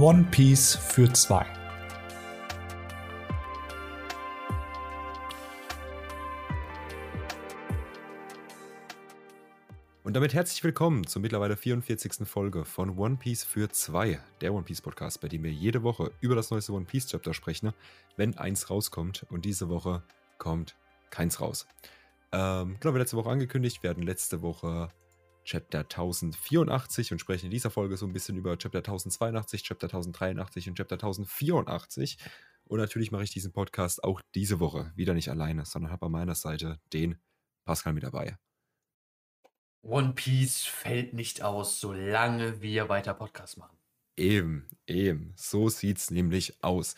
One Piece für zwei. Und damit herzlich willkommen zur mittlerweile 44. Folge von One Piece für zwei, der One Piece Podcast, bei dem wir jede Woche über das neueste One Piece Chapter sprechen, wenn eins rauskommt. Und diese Woche kommt keins raus. Ähm, genau, wie letzte Woche angekündigt, werden letzte Woche Chapter 1084 und sprechen in dieser Folge so ein bisschen über Chapter 1082, Chapter 1083 und Chapter 1084. Und natürlich mache ich diesen Podcast auch diese Woche wieder nicht alleine, sondern habe an meiner Seite den Pascal mit dabei. One Piece fällt nicht aus, solange wir weiter Podcasts machen. Eben, eben. So sieht es nämlich aus.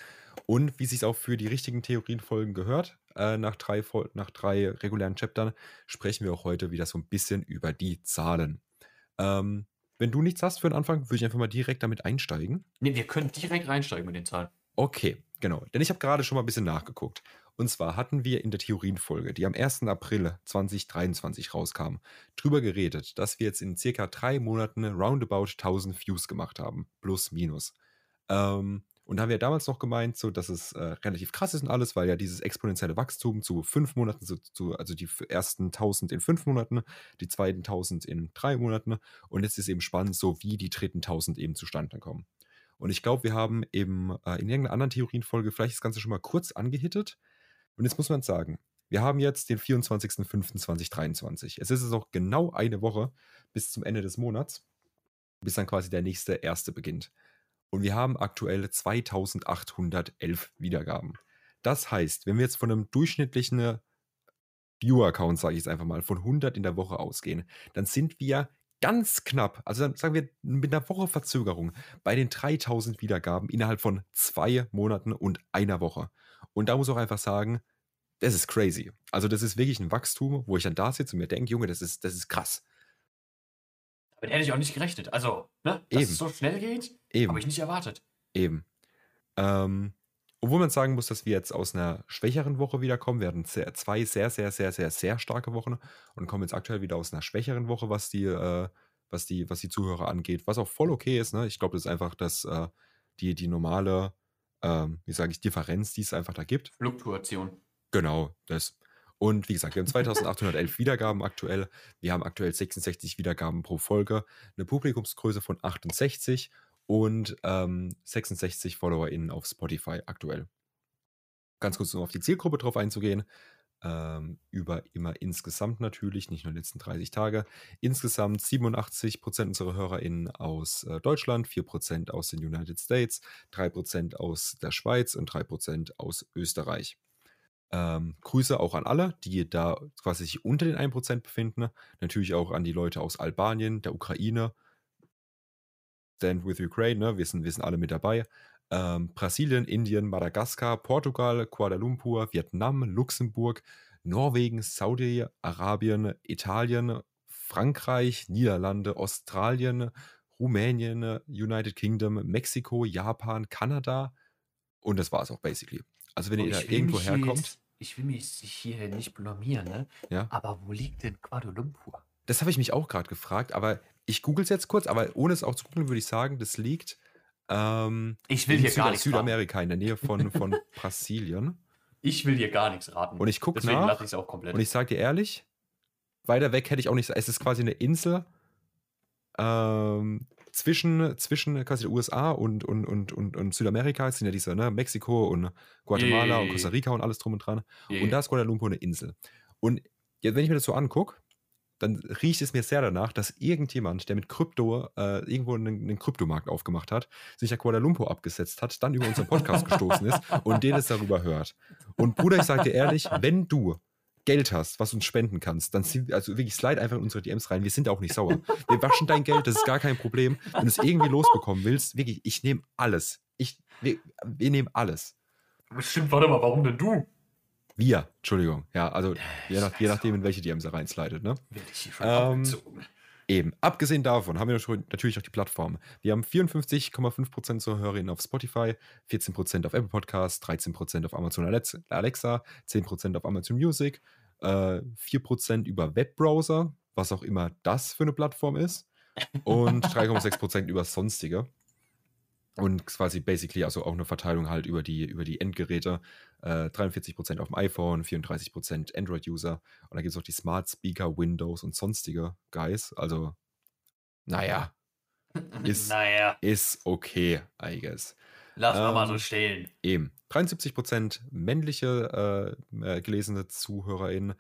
Und wie sich auch für die richtigen Theorienfolgen gehört, äh, nach, drei, nach drei regulären Chaptern, sprechen wir auch heute wieder so ein bisschen über die Zahlen. Ähm, wenn du nichts hast für den Anfang, würde ich einfach mal direkt damit einsteigen. Nee, wir können direkt reinsteigen mit den Zahlen. Okay, genau. Denn ich habe gerade schon mal ein bisschen nachgeguckt. Und zwar hatten wir in der Theorienfolge, die am 1. April 2023 rauskam, drüber geredet, dass wir jetzt in circa drei Monaten roundabout 1000 Views gemacht haben. Plus, minus. Ähm, und da haben wir damals noch gemeint, so, dass es äh, relativ krass ist und alles, weil ja dieses exponentielle Wachstum zu fünf Monaten, zu, zu, also die ersten 1000 in fünf Monaten, die zweiten 1000 in drei Monaten. Und jetzt ist eben spannend, so wie die dritten 1000 eben zustande kommen. Und ich glaube, wir haben eben äh, in irgendeiner anderen Theorienfolge vielleicht das Ganze schon mal kurz angehittet. Und jetzt muss man sagen, wir haben jetzt den 24.05.2023. Es ist jetzt auch genau eine Woche bis zum Ende des Monats, bis dann quasi der nächste erste beginnt. Und wir haben aktuell 2811 Wiedergaben. Das heißt, wenn wir jetzt von einem durchschnittlichen Viewer-Count, sage ich jetzt einfach mal, von 100 in der Woche ausgehen, dann sind wir ganz knapp, also dann sagen wir mit einer Woche Verzögerung, bei den 3000 Wiedergaben innerhalb von zwei Monaten und einer Woche. Und da muss ich auch einfach sagen, das ist crazy. Also das ist wirklich ein Wachstum, wo ich dann da sitze und mir denke, Junge, das ist, das ist krass. Damit hätte ich auch nicht gerechnet. Also, ne, dass Eben. es so schnell geht, habe ich nicht erwartet. Eben. Ähm, obwohl man sagen muss, dass wir jetzt aus einer schwächeren Woche wiederkommen. Wir hatten sehr, zwei sehr, sehr, sehr, sehr, sehr starke Wochen und kommen jetzt aktuell wieder aus einer schwächeren Woche, was die, äh, was die, was die Zuhörer angeht. Was auch voll okay ist. Ne? Ich glaube, das ist einfach das, äh, die, die normale, ähm, wie sage ich, Differenz, die es einfach da gibt. Fluktuation. Genau, das. Und wie gesagt, wir haben 2811 Wiedergaben aktuell. Wir haben aktuell 66 Wiedergaben pro Folge, eine Publikumsgröße von 68 und ähm, 66 FollowerInnen auf Spotify aktuell. Ganz kurz um auf die Zielgruppe drauf einzugehen. Ähm, über immer insgesamt natürlich, nicht nur die letzten 30 Tage. Insgesamt 87% unserer HörerInnen aus äh, Deutschland, 4% aus den United States, 3% aus der Schweiz und 3% aus Österreich. Ähm, Grüße auch an alle, die da quasi sich unter den 1% befinden. Natürlich auch an die Leute aus Albanien, der Ukraine Stand with Ukraine, ne? wir, sind, wir sind alle mit dabei. Ähm, Brasilien, Indien, Madagaskar, Portugal, Kuala Lumpur, Vietnam, Luxemburg, Norwegen, Saudi-Arabien, Italien, Frankreich, Niederlande, Australien, Rumänien, United Kingdom, Mexiko, Japan, Kanada und das war es auch basically. Also wenn oh, ihr da irgendwo herkommt. Jetzt, ich will mich hier nicht blamieren, ne? Ja. Aber wo liegt denn Kuala Lumpur? Das habe ich mich auch gerade gefragt, aber ich google es jetzt kurz, aber ohne es auch zu googeln, würde ich sagen, das liegt ähm, ich will hier Süd gar nichts Südamerika, raten. in der Nähe von, von Brasilien. Ich will hier gar nichts raten. Und ich gucke nach. lasse ich es auch komplett. Und ich sage dir ehrlich, weiter weg hätte ich auch nicht. Es ist quasi eine Insel ähm, zwischen, zwischen quasi den USA und, und, und, und, und Südamerika. Es sind ja diese, ne, Mexiko und Guatemala yeah. und Costa Rica und alles drum und dran. Yeah. Und da ist Kuala Lumpur eine Insel. Und jetzt, wenn ich mir das so angucke, dann riecht es mir sehr danach, dass irgendjemand, der mit Krypto äh, irgendwo einen, einen, Kryptomarkt aufgemacht hat, sich nach Kuala Lumpur abgesetzt hat, dann über unseren Podcast gestoßen ist und den es darüber hört. Und Bruder, ich sage dir ehrlich, wenn du Geld hast, was uns spenden kannst, dann sind, also wirklich slide einfach in unsere DMs rein. Wir sind auch nicht sauer. Wir waschen dein Geld, das ist gar kein Problem. Wenn du es irgendwie losbekommen willst, wirklich, ich nehme alles. Ich, wir, wir nehmen alles. Bestimmt, warte mal, warum denn du? Wir, Entschuldigung. Ja, also je, nach, je nachdem, in welche DMs er reinslidet, ne? Ähm, eben. Abgesehen davon haben wir natürlich auch die Plattform. Wir haben 54,5% zur Hörerinnen auf Spotify, 14% auf Apple Podcasts, 13% auf Amazon Alexa, 10% auf Amazon Music, äh, 4% über Webbrowser, was auch immer das für eine Plattform ist, und 3,6% über sonstige. Und quasi basically also auch eine Verteilung halt über die, über die Endgeräte. Äh, 43% auf dem iPhone, 34% Android-User. Und dann gibt es auch die Smart Speaker, Windows und sonstige Guys. Also, naja, ist, naja, ist okay, I guess. lass wir mal Ähm, so stehen. Eben. 73% männliche äh, äh, gelesene ZuhörerInnen,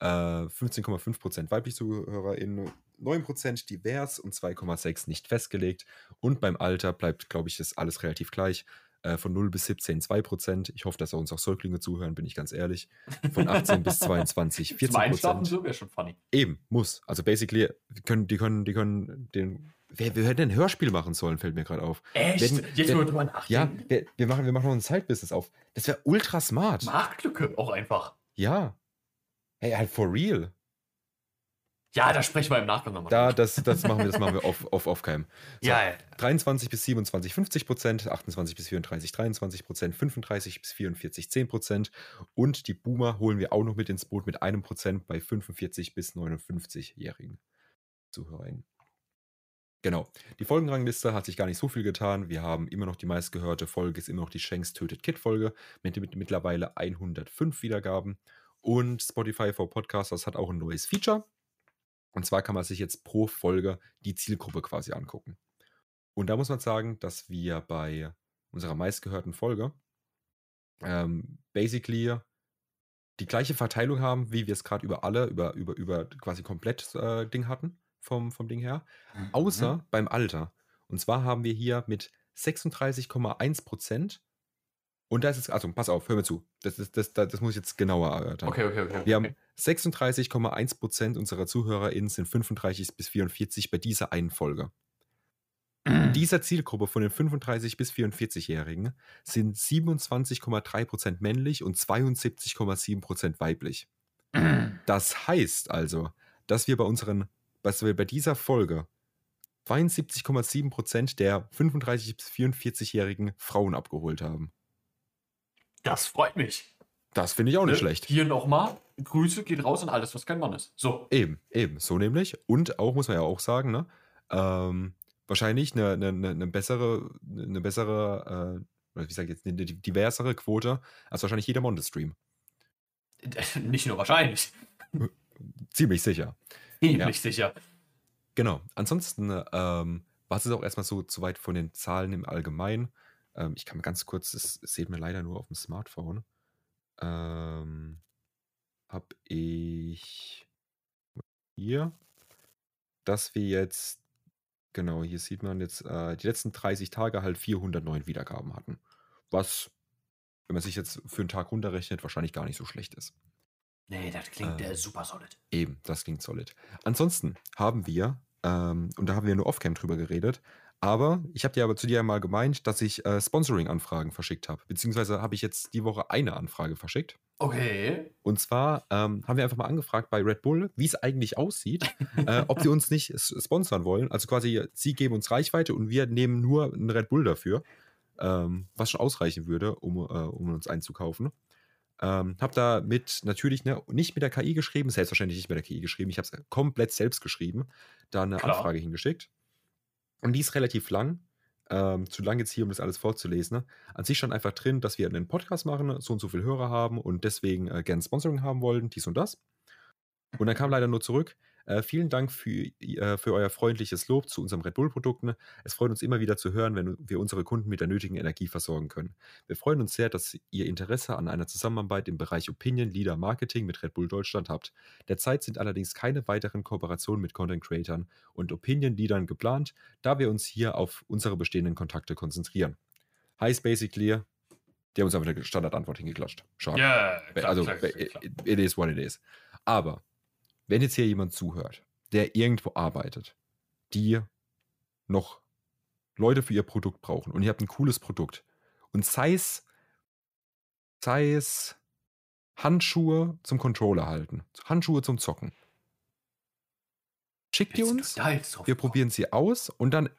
äh, 15,5% weibliche ZuhörerInnen, 9% divers und 2,6% nicht festgelegt. Und beim Alter bleibt, glaube ich, das alles relativ gleich. Äh, von 0 bis 17 2%. Ich hoffe, dass uns auch Säuglinge zuhören, bin ich ganz ehrlich. Von 18 bis 22 Zum Einschlafen 14%. so wäre schon funny. Eben, muss. Also basically, die können, die können, die können den. Wer, hätte denn ein Hörspiel machen sollen, fällt mir gerade auf. Echt? Wenn- Jetzt wenn- nur drüber Ja, nachdenken. wir, wir, machen, wir machen noch ein Side-Business auf. Das wäre ultra smart. Marktlücke auch einfach. Ja. Hey, halt for real. Ja, da sprechen wir im Nachgang nochmal. Da, das, das machen wir, das machen wir off, off, off cam. So, ja, ja. 23 bis 27 50 Prozent, 28 bis 34 23 Prozent, 35 bis 44 10 Prozent und die Boomer holen wir auch noch mit ins Boot mit einem Prozent bei 45 bis 59-jährigen ZuhörerInnen. Genau. Die Folgenrangliste hat sich gar nicht so viel getan. Wir haben immer noch die meistgehörte Folge, ist immer noch die Shanks tötet Kid Folge mit, mit mittlerweile 105 Wiedergaben. Und Spotify for Podcasters hat auch ein neues Feature. Und zwar kann man sich jetzt pro Folge die Zielgruppe quasi angucken. Und da muss man sagen, dass wir bei unserer meistgehörten Folge ähm, basically die gleiche Verteilung haben, wie wir es gerade über alle, über, über, über quasi komplett äh, Ding hatten, vom, vom Ding her. Mhm. Außer beim Alter. Und zwar haben wir hier mit 36,1 Prozent. Und da ist es, also pass auf, hör mir zu. Das, ist, das, das, das muss ich jetzt genauer erörtern. Okay, okay, okay. Wir haben okay. 36,1 Prozent unserer ZuhörerInnen sind 35 bis 44 bei dieser einen Folge. In dieser Zielgruppe von den 35 bis 44-Jährigen sind 27,3 Prozent männlich und 72,7 Prozent weiblich. Das heißt also, dass wir bei unseren, dass wir bei dieser Folge 72,7 Prozent der 35 bis 44-jährigen Frauen abgeholt haben. Das freut mich. Das finde ich auch nicht Ne? schlecht. Hier nochmal. Grüße geht raus an alles, was kein Mann ist. So. Eben, eben, so nämlich. Und auch, muss man ja auch sagen, ne? Ähm, wahrscheinlich eine, eine, eine bessere, eine bessere, äh, wie sage ich jetzt, eine diversere Quote als wahrscheinlich jeder Monte-Stream. Nicht nur wahrscheinlich. Ziemlich sicher. Ziemlich sicher. Genau. Ansonsten ähm, war es auch erstmal so soweit von den Zahlen im Allgemeinen. Ähm, ich kann mal ganz kurz, das, das seht mir leider nur auf dem Smartphone. Ähm, hab ich hier, dass wir jetzt, genau, hier sieht man jetzt, äh, die letzten 30 Tage halt 409 Wiedergaben hatten. Was, wenn man sich jetzt für einen Tag runterrechnet, wahrscheinlich gar nicht so schlecht ist. Nee, das klingt Ähm, äh, super solid. Eben, das klingt solid. Ansonsten haben wir, ähm, und da haben wir nur off-cam drüber geredet, aber ich habe dir aber zu dir mal gemeint, dass ich äh, Sponsoring-Anfragen verschickt habe. Beziehungsweise habe ich jetzt die Woche eine Anfrage verschickt. Okay. Und zwar ähm, haben wir einfach mal angefragt bei Red Bull, wie es eigentlich aussieht, äh, ob sie uns nicht sponsern wollen. Also quasi, sie geben uns Reichweite und wir nehmen nur einen Red Bull dafür, ähm, was schon ausreichen würde, um, äh, um uns einzukaufen. Ähm, hab da mit natürlich ne, nicht mit der KI geschrieben, selbstverständlich nicht mit der KI geschrieben. Ich habe es komplett selbst geschrieben, da eine Klar. Anfrage hingeschickt. Und die ist relativ lang. Ähm, zu lang jetzt hier, um das alles vorzulesen. Ne? An sich stand einfach drin, dass wir einen Podcast machen, so und so viele Hörer haben und deswegen äh, gern Sponsoring haben wollen, dies und das. Und dann kam leider nur zurück. Äh, vielen Dank für, äh, für euer freundliches Lob zu unserem Red Bull-Produkten. Es freut uns immer wieder zu hören, wenn wir unsere Kunden mit der nötigen Energie versorgen können. Wir freuen uns sehr, dass ihr Interesse an einer Zusammenarbeit im Bereich Opinion Leader Marketing mit Red Bull Deutschland habt. Derzeit sind allerdings keine weiteren Kooperationen mit Content Creatern und Opinion Leadern geplant, da wir uns hier auf unsere bestehenden Kontakte konzentrieren. Heißt basically, die haben uns einfach eine Standardantwort hingeklatscht. Schade. Ja, klar, also, klar, klar, klar. it is what it is. Aber, wenn jetzt hier jemand zuhört, der irgendwo arbeitet, die noch Leute für ihr Produkt brauchen und ihr habt ein cooles Produkt und sei es, sei es Handschuhe zum Controller halten, Handschuhe zum Zocken. Schickt ihr uns, wir probieren sie aus und dann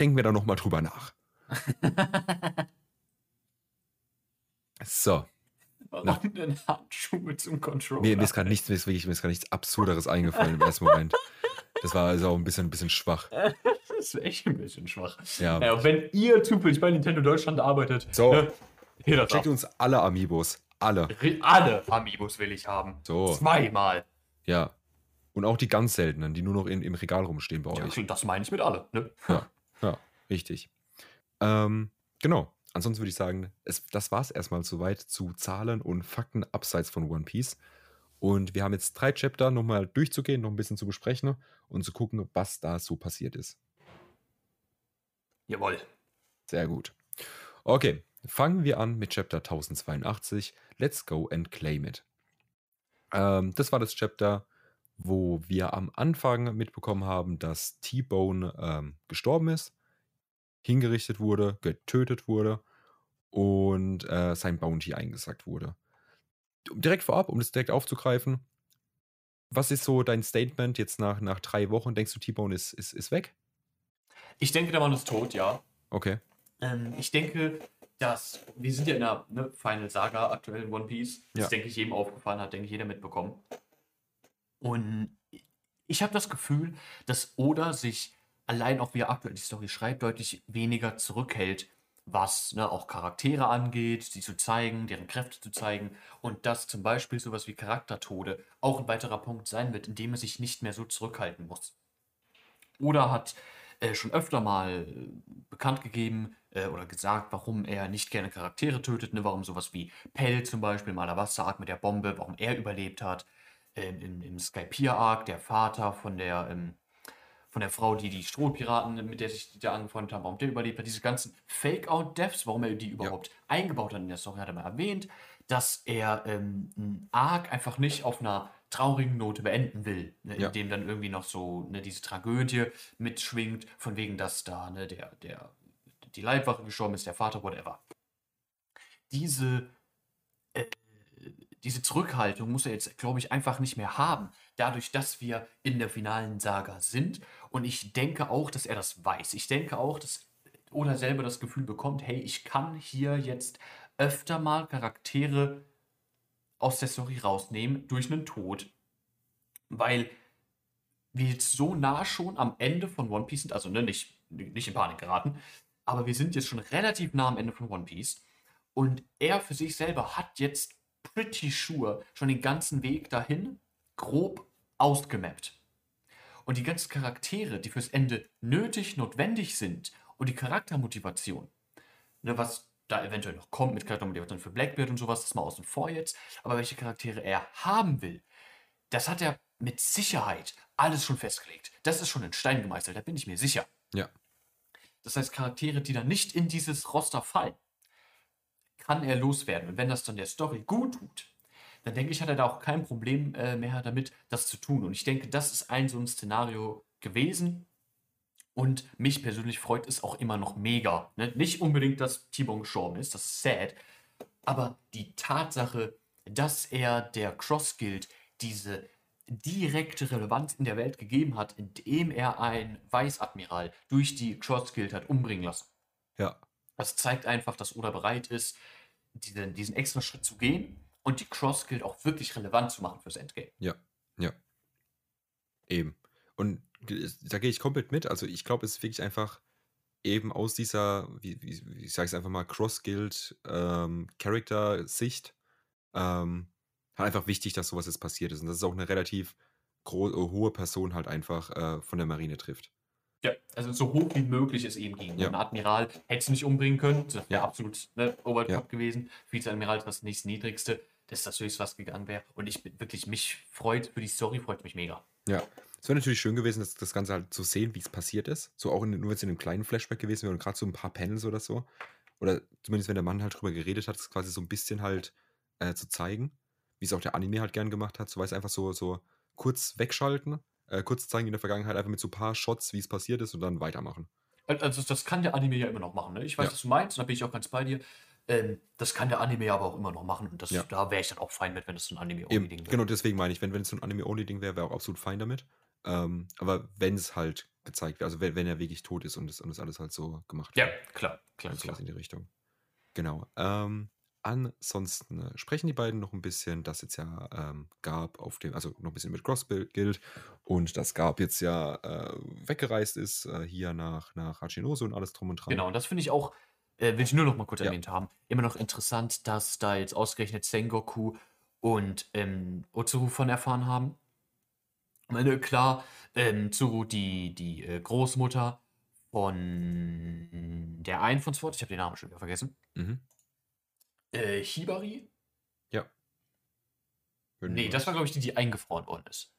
denken wir da nochmal drüber nach. So. Denn Handschuhe zum Controller? Mir, mir ist gerade nichts, mir ist wirklich, mir ist gerade nichts Absurderes eingefallen im ersten Moment. Das war also auch ein bisschen, ein bisschen schwach. das ist echt ein bisschen schwach. Ja. Ja, wenn ihr zufällig bei Nintendo Deutschland arbeitet, So. ne, Schickt uns alle Amiibos. Alle. Alle Amiibos will ich haben. So. Zweimal. Ja. Und auch die ganz seltenen, die nur noch in, im Regal rumstehen bei Ja, euch. das meine ich mit alle. Ne? Ja, ja, richtig. Ähm, genau. Ansonsten würde ich sagen, es, das war es erstmal soweit zu Zahlen und Fakten abseits von One Piece. Und wir haben jetzt drei Chapter nochmal durchzugehen, noch ein bisschen zu besprechen und zu gucken, was da so passiert ist. Jawohl. Sehr gut. Okay, fangen wir an mit Chapter 1082. Let's go and claim it. Ähm, das war das Chapter, wo wir am Anfang mitbekommen haben, dass T-Bone ähm, gestorben ist, hingerichtet wurde, getötet wurde und äh, sein Bounty eingesackt wurde. Direkt vorab, um das direkt aufzugreifen, was ist so dein Statement jetzt nach, nach drei Wochen? Denkst du, T-Bone ist, ist, ist weg? Ich denke, der Mann ist tot, ja. Okay. Ähm, ich denke, dass wir sind ja in der ne, Final Saga aktuell in One Piece. Das Ja. denke ich jedem aufgefallen hat, denke ich jeder mitbekommen. Und ich habe das Gefühl, dass Oda sich allein auch wie er aktuell die Story schreibt, deutlich weniger zurückhält, was ne, auch Charaktere angeht, sie zu zeigen, deren Kräfte zu zeigen und dass zum Beispiel sowas wie Charaktertode auch ein weiterer Punkt sein wird, in dem er sich nicht mehr so zurückhalten muss. Oder hat äh, schon öfter mal äh, bekannt gegeben äh, oder gesagt, warum er nicht gerne Charaktere tötet, ne? warum sowas wie Pell zum Beispiel im Alabaster-Arc mit der Bombe, warum er überlebt hat. Ähm, Im im Skypiea-Arc, der Vater von der, ähm, von der Frau, die die Strohpiraten, mit der sich da angefreundet haben, warum der überlebt hat. Diese ganzen Fake-Out-Deaths, warum er die überhaupt eingebaut hat in der Story, hat er mal erwähnt, dass er ähm, einen Arc einfach nicht auf einer traurigen Note beenden will, ne, Ja. indem dann irgendwie noch so ne, diese Tragödie mitschwingt, von wegen, dass da ne, der, der, die Leibwache gestorben ist, der Vater, whatever. Diese, äh, diese Zurückhaltung muss er jetzt, glaube ich, einfach nicht mehr haben, dadurch, dass wir in der finalen Saga sind. Und ich denke auch, dass er das weiß. Ich denke auch, dass Oda selber das Gefühl bekommt, hey, ich kann hier jetzt öfter mal Charaktere aus der Story rausnehmen durch einen Tod, weil wir jetzt so nah schon am Ende von One Piece sind, also ne, nicht, nicht in Panik geraten, aber wir sind jetzt schon relativ nah am Ende von One Piece und er für sich selber hat jetzt pretty sure schon den ganzen Weg dahin grob ausgemappt. Und die ganzen Charaktere, die fürs Ende nötig, notwendig sind und die Charaktermotivation, ne, was da eventuell noch kommt mit Charaktermotivation für Blackbeard und sowas, das mal außen vor jetzt, aber welche Charaktere er haben will, das hat er mit Sicherheit alles schon festgelegt. Das ist schon in Stein gemeißelt, da bin ich mir sicher. Ja. Das heißt, Charaktere, die dann nicht in dieses Roster fallen, kann er loswerden. Und wenn das dann der Story gut tut, dann denke ich, hat er da auch kein Problem äh, mehr damit, das zu tun. Und ich denke, das ist ein so ein Szenario gewesen. Und mich persönlich freut es auch immer noch mega. Ne? Nicht unbedingt, dass T-Bone gestorben ist, das ist sad. Aber die Tatsache, dass er der Cross Guild diese direkte Relevanz in der Welt gegeben hat, indem er einen Weißadmiral durch die Cross Guild hat umbringen lassen. Ja. Das zeigt einfach, dass Oda bereit ist, diesen, diesen extra Schritt zu gehen und die Cross Guild auch wirklich relevant zu machen fürs Endgame. Ja, ja. Eben. Und da gehe ich komplett mit. Also ich glaube, es ist wirklich einfach eben aus dieser, wie, wie, wie ich sage es einfach mal, Cross-Guild ähm, ähm, halt einfach wichtig, dass sowas jetzt passiert ist. Und dass es auch eine relativ äh, hohe Person halt einfach äh, von der Marine trifft. Ja, also so hoch wie möglich es eben ging. Ja. Ein Admiral hätte es nicht umbringen können. Das wäre Ja. absolut ne, over the Ja. gewesen. Vizeadmiral ist das nächste niedrigste. Das ist das höchste, was gegangen wäre. Und ich bin wirklich, mich freut, für die Story freut mich mega. Ja. Es wäre natürlich schön gewesen, das, das Ganze halt zu sehen, wie es passiert ist. So auch in, nur wenn es in einem kleinen Flashback gewesen wäre und gerade so ein paar Panels oder so. Oder zumindest wenn der Mann halt drüber geredet hat, es quasi so ein bisschen halt äh, zu zeigen, wie es auch der Anime halt gern gemacht hat. So weiß einfach so, so kurz wegschalten, äh, kurz zeigen in der Vergangenheit, einfach mit so ein paar Shots, wie es passiert ist und dann weitermachen. Also das kann der Anime ja immer noch machen. Ne? Ich weiß, Ja. was du meinst, und da bin ich auch ganz bei dir. Ähm, das kann der Anime aber auch immer noch machen. Und das, Ja. da wäre ich dann auch fein mit, wenn das so ein Anime-Ding wäre. genau deswegen meine ich, wenn, es so ein Anime-Only-Ding wäre, wäre auch absolut fein damit. Ähm, aber wenn es halt gezeigt wird, also wenn, wenn er wirklich tot ist und das, und das alles halt so gemacht Ja, wird. klar, klar, Also klar. in die Richtung. Genau. Ähm, ansonsten äh, sprechen die beiden noch ein bisschen, dass jetzt ja ähm, Garb auf dem, also noch ein bisschen mit Cross gilt und dass Garb jetzt ja äh, weggereist ist, äh, hier nach, nach Hachinoso und alles drum und dran. Genau, und das finde ich auch, äh, will ich nur noch mal kurz Ja. erwähnt haben, immer noch interessant, dass da jetzt ausgerechnet Sengoku und ähm, Otsuru von erfahren haben. Ich meine, klar, ähm, Tsuru, die, die äh, Großmutter von der einen von SWAT, ich habe den Namen schon wieder vergessen. Mhm. Äh, Hibari? Wenn Nee, du- das war, glaube ich, die, die eingefroren worden ist.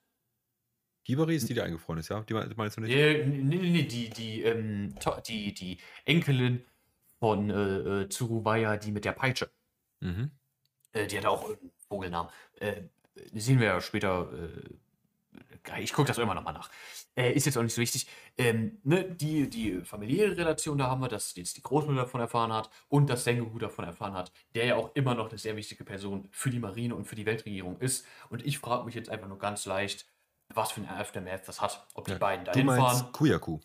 Hibari ist die, die eingefroren ist, ja? Die me- meinst du nicht? Äh, nee, nee, nee, die, die, ähm, die, die Enkelin von äh, äh, Tsuru war ja die mit der Peitsche. Mhm. Äh, die hatte auch irgendeinen Vogelnamen. Äh, sehen wir ja später. Äh, ich gucke das immer noch mal nach. Äh, ist jetzt auch nicht so wichtig. Ähm, ne, die, die familiäre Relation, da haben wir, dass jetzt die Großmutter davon erfahren hat und dass Sengoku davon erfahren hat, der ja auch immer noch eine sehr wichtige Person für die Marine und für die Weltregierung ist. Und ich frage mich jetzt einfach nur ganz leicht, was für ein Aftermath das hat. Ob die Ja, beiden Du dahin fahren. meinst Kuyaku.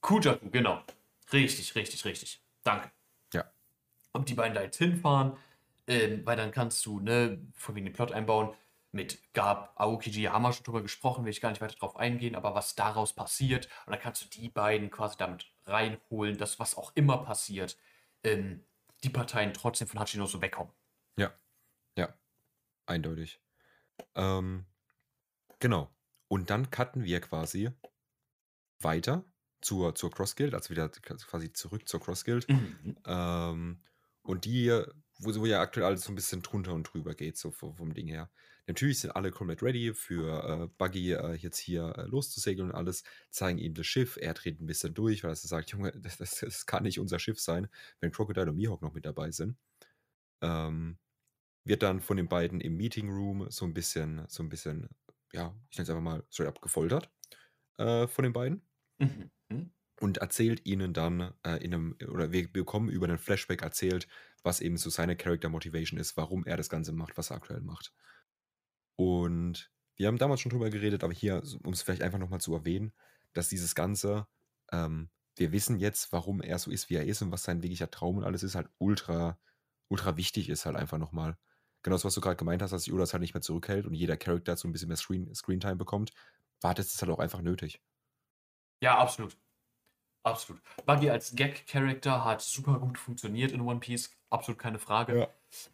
Kujaku, genau. Richtig, richtig, richtig. Danke. Ja. Ob die beiden da jetzt hinfahren, ähm, weil dann kannst du, ne, von wegen den Plot einbauen. Mit Gab, Aokiji haben wir schon drüber gesprochen, will ich gar nicht weiter drauf eingehen, aber was daraus passiert, und dann kannst du die beiden quasi damit reinholen, dass was auch immer passiert, ähm, die Parteien trotzdem von Hachinoso wegkommen. Ja, ja, eindeutig. Ähm, genau. Und dann cutten wir quasi weiter zur, zur Cross Guild, also wieder quasi zurück zur Cross Guild. Mhm. Ähm, und die, wo, wo ja aktuell alles so ein bisschen drunter und drüber geht, so vom, vom Ding her. Natürlich sind alle komplett ready für äh, Buggy äh, jetzt hier äh, loszusegeln und alles, zeigen ihm das Schiff. Er dreht ein bisschen durch, weil er sagt: Junge, das, das, das kann nicht unser Schiff sein, wenn Crocodile und Mihawk noch mit dabei sind. Ähm, wird dann von den beiden im Meeting Room so ein bisschen, so ein bisschen, ja, ich nenne es einfach mal straight up gefoltert äh, von den beiden Mhm. Mhm. und erzählt ihnen dann äh, in einem, oder wir bekommen über einen Flashback erzählt, was eben so seine Character Motivation ist, warum er das Ganze macht, was er aktuell macht. Und wir haben damals schon drüber geredet, aber hier, um es vielleicht einfach nochmal zu erwähnen, dass dieses Ganze, ähm, wir wissen jetzt, warum er so ist, wie er ist und was sein wirklicher Traum und alles ist, halt ultra, ultra wichtig ist halt einfach nochmal. Genau das, was du gerade gemeint hast, dass sich Udas halt nicht mehr zurückhält und jeder Charakter so ein bisschen mehr Screen, Screentime bekommt, war das halt auch einfach nötig. Ja, absolut. Absolut. Buggy als Gag-Character hat super gut funktioniert in One Piece, absolut keine Frage. Ja.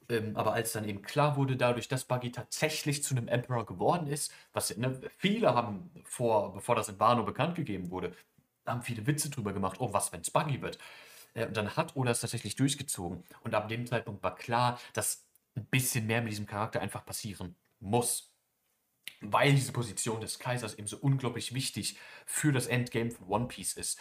Ähm, aber als dann eben klar wurde, dadurch, dass Buggy tatsächlich zu einem Emperor geworden ist, was ne, viele haben vor, bevor das in Wano bekannt gegeben wurde, haben viele Witze drüber gemacht, oh, was, wenn es Buggy wird. Äh, und dann hat Oda es tatsächlich durchgezogen. Und ab dem Zeitpunkt war klar, dass ein bisschen mehr mit diesem Charakter einfach passieren muss weil diese Position des Kaisers eben so unglaublich wichtig für das Endgame von One Piece ist.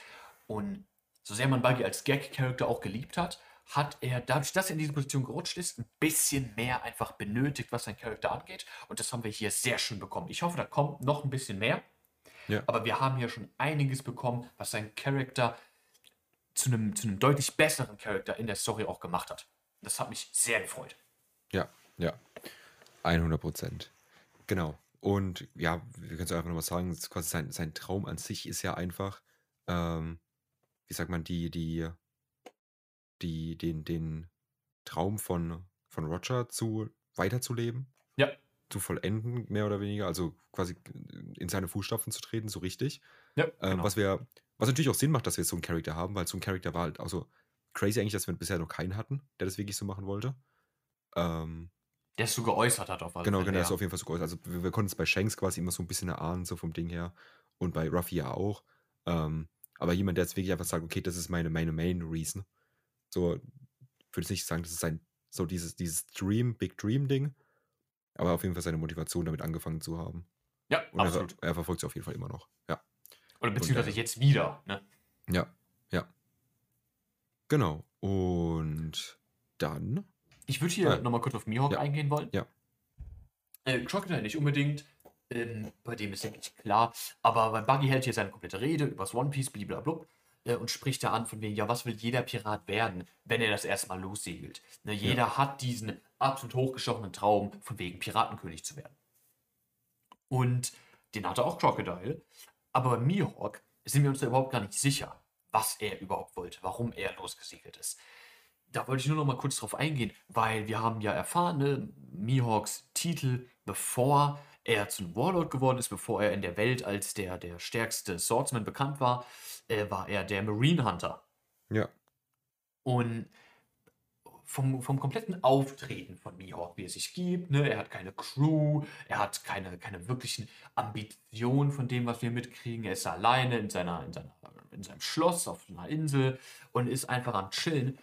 Und so sehr man Buggy als Gag-Charakter auch geliebt hat, hat er dadurch, dass er in diese Position gerutscht ist, ein bisschen mehr einfach benötigt, was sein Charakter angeht. Und das haben wir hier sehr schön bekommen. Ich hoffe, da kommt noch ein bisschen mehr. Ja. Aber wir haben hier schon einiges bekommen, was sein Charakter zu einem, zu einem deutlich besseren Charakter in der Story auch gemacht hat. Das hat mich sehr gefreut. Ja, ja. 100 Prozent. Genau. Und ja, wir können es einfach nochmal sagen, quasi sein, sein Traum an sich ist ja einfach, ähm, wie sagt man, die, die, die, den, den Traum von, von Roger zu weiterzuleben, Ja, zu vollenden, mehr oder weniger, also quasi in seine Fußstapfen zu treten, so richtig. ja, Ähm, genau. was wir, was natürlich auch Sinn macht, dass wir so einen Charakter haben, weil so ein Charakter war halt auch so crazy eigentlich, dass wir bisher noch keinen hatten, der das wirklich so machen wollte. Ähm, der es so geäußert hat auf alle Genau, Fälle, genau, das ist auf jeden Fall so groß. Also wir, wir konnten es bei Shanks quasi immer so ein bisschen erahnen, so vom Ding her. Und bei Ruffy ja auch. Ähm, aber jemand, der jetzt wirklich einfach sagt, okay, das ist meine, meine Main Reason. So, ich würde jetzt nicht sagen, das ist sein, so dieses, dieses Dream, Big Dream-Ding. Aber auf jeden Fall seine Motivation, damit angefangen zu haben. Ja, Und er, absolut. er verfolgt es auf jeden Fall immer noch. Ja. Oder beziehungsweise äh, jetzt wieder. Ne? Ja, ja. Genau. Und dann. Ich würde hier Ah. nochmal kurz auf Mihawk Ja. eingehen wollen. Ja. Äh, Crocodile nicht unbedingt. Ähm, bei dem ist eigentlich klar. Aber bei Buggy hält hier seine komplette Rede übers One Piece, blablabla. Äh, und spricht da an von wegen, ja, was will jeder Pirat werden, wenn er das erstmal lossegelt? Ne, jeder hat diesen absolut hochgestochenen Traum, von wegen Piratenkönig zu werden. Und den hatte auch Crocodile. Aber bei Mihawk sind wir uns da überhaupt gar nicht sicher, was er überhaupt wollte, warum er losgesegelt ist. Da wollte ich nur noch mal kurz drauf eingehen, weil wir haben ja erfahren, ne, Mihawks Titel, bevor er zum Warlord geworden ist, bevor er in der Welt als der, der stärkste Swordsman bekannt war, äh, war er der Marine Hunter. Ja. Und vom, vom kompletten Auftreten von Mihawk, wie er sich gibt, ne, er hat keine Crew, er hat keine, keine wirklichen Ambitionen von dem, was wir mitkriegen. Er ist alleine in, seiner, in, seiner, in seinem Schloss auf einer Insel und ist einfach am Chillen.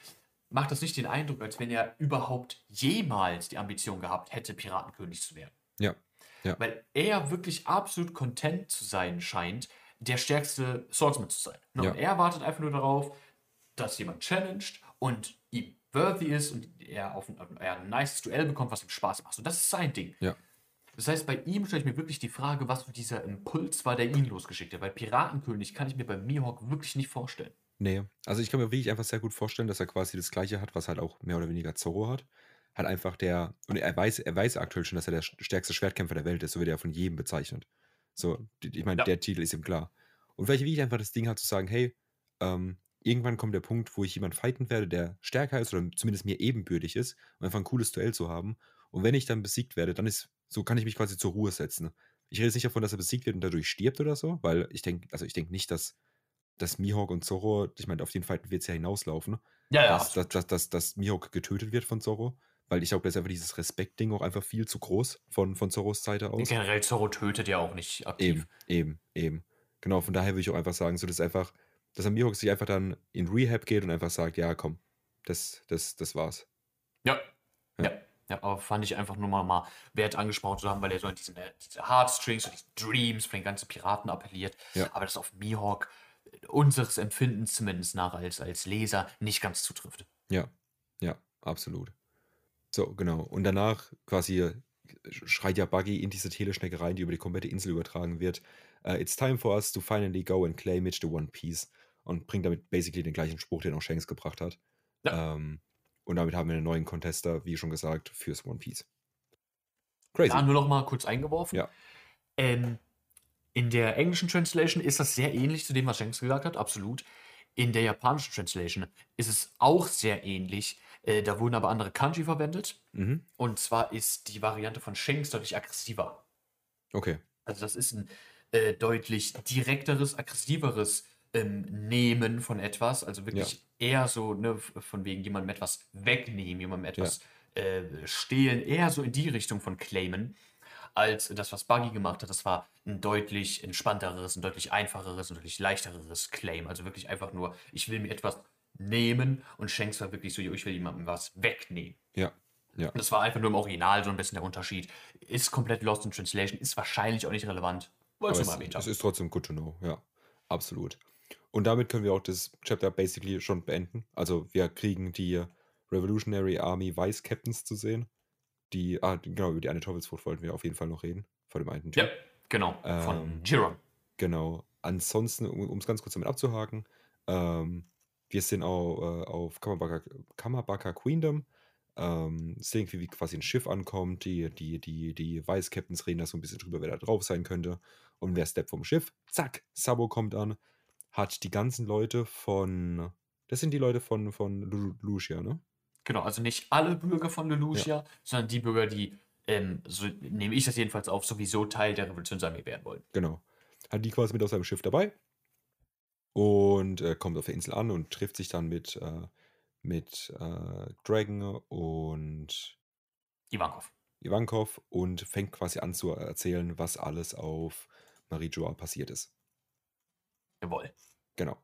Macht das nicht den Eindruck, als wenn er überhaupt jemals die Ambition gehabt hätte, Piratenkönig zu werden. Ja. Ja. Weil er wirklich absolut content zu sein scheint, der stärkste Swordsman zu sein. Ne? Ja. Und er wartet einfach nur darauf, dass jemand challenged und ihm worthy ist und er, auf ein, er ein nice Duell bekommt, was ihm Spaß macht. Und das ist sein Ding. Ja. Das heißt, bei ihm stelle ich mir wirklich die Frage, was für dieser Impuls war, der ihn losgeschickt hat. Weil Piratenkönig kann ich mir bei Mihawk wirklich nicht vorstellen. Nee, also ich kann mir wirklich einfach sehr gut vorstellen, dass er quasi das Gleiche hat, was halt auch mehr oder weniger Zorro hat. Hat einfach der, und er weiß, er weiß aktuell schon, dass er der stärkste Schwertkämpfer der Welt ist, so wird er von jedem bezeichnet. So, ich meine, Ja. der Titel ist ihm klar. Und vielleicht wirklich einfach das Ding hat zu sagen, hey, ähm, irgendwann kommt der Punkt, wo ich jemanden fighten werde, der stärker ist oder zumindest mir ebenbürtig ist, um einfach ein cooles Duell zu haben. Und wenn ich dann besiegt werde, dann ist, so kann ich mich quasi zur Ruhe setzen. Ich rede jetzt nicht davon, dass er besiegt wird und dadurch stirbt oder so, weil ich denke, also ich denke nicht, dass, dass Mihawk und Zorro, ich meine, auf den Fight wird es ja hinauslaufen, Ja, dass, dass, dass, dass, dass Mihawk getötet wird von Zorro. Weil ich glaube, da ist einfach dieses Respekt-Ding auch einfach viel zu groß von, von Zorros Seite aus. Generell Zorro tötet ja auch nicht aktiv. Eben, eben, eben. Genau, von daher würde ich auch einfach sagen, so dass einfach, dass er Mihawk sich einfach dann in Rehab geht und einfach sagt, ja, komm, das, das, das war's. Ja. Ja. ja. Ja, aber fand ich einfach nur mal, mal wert angesprochen zu haben, weil er so an diesen, diese Heartstrings und diese Dreams von den ganzen Piraten appelliert. Ja. Aber das auf Mihawk unseres Empfindens zumindest nach als, als Leser nicht ganz zutrifft. Ja, ja, absolut. So, genau. Und danach quasi schreit ja Buggy in diese Teleschnecke rein, die über die komplette Insel übertragen wird. Uh, it's time for us to finally go and claim it the One Piece. Und bringt damit basically den gleichen Spruch, den auch Shanks gebracht hat. Ja. Ähm, und damit haben wir einen neuen Contester, wie schon gesagt, fürs One Piece. Crazy. Da nur noch mal kurz eingeworfen. Ja. Ähm, in der englischen Translation ist das sehr ähnlich zu dem, was Shanks gesagt hat, absolut. In der japanischen Translation ist es auch sehr ähnlich. Äh, da wurden aber andere Kanji verwendet. Mhm. Und zwar ist die Variante von Shanks deutlich aggressiver. Okay. Also das ist ein äh, deutlich direkteres, aggressiveres ähm, Nehmen von etwas. Also wirklich eher so, ne, von wegen jemandem etwas wegnehmen, jemandem etwas äh, stehlen, eher so in die Richtung von claimen, als das, was Buggy gemacht hat. Das war ein deutlich entspannteres, ein deutlich einfacheres, ein deutlich leichteres Claim. Also wirklich einfach nur, ich will mir etwas nehmen und Shanks war wirklich so, ich will jemandem was wegnehmen. Ja. Ja. Und das war einfach nur im Original so ein bisschen der Unterschied. Ist komplett lost in translation, ist wahrscheinlich auch nicht relevant. Wolltest du es, mal erwähnt es haben. ist trotzdem good to know, ja. Absolut. Und damit können wir auch das Chapter basically schon beenden. Also wir kriegen die Revolutionary Army Vice Captains zu sehen. Die, ah, genau, über die eine Teufelsfrucht wollten wir auf jeden Fall noch reden. Von dem einen Typ. Ja, genau. Von Ähm, Jiron. Genau. Ansonsten, um es ganz kurz damit abzuhaken, ähm, wir sind auch, äh, auf Kamabaka, Kamabaka Queendom. Ähm, sehen, wie quasi ein Schiff ankommt. Die, die, die, die Vice Captains reden da so ein bisschen drüber, wer da drauf sein könnte. Und wer steppt vom Schiff? Zack, Sabo kommt an, hat die ganzen Leute von. Das sind die Leute von, von Lu- Lucia, ne? Genau, also nicht alle Bürger von Lelucia, sondern die Bürger, die, ähm, so nehme ich das jedenfalls auf, sowieso Teil der Revolutionsarmee werden wollen. Genau. Hat die quasi mit auf seinem Schiff dabei und äh, kommt auf der Insel an und trifft sich dann mit, äh, mit äh, Dragon und Ivankov. Ivankov und fängt quasi an zu erzählen, was alles auf Marie Joa passiert ist. Jawohl. Genau.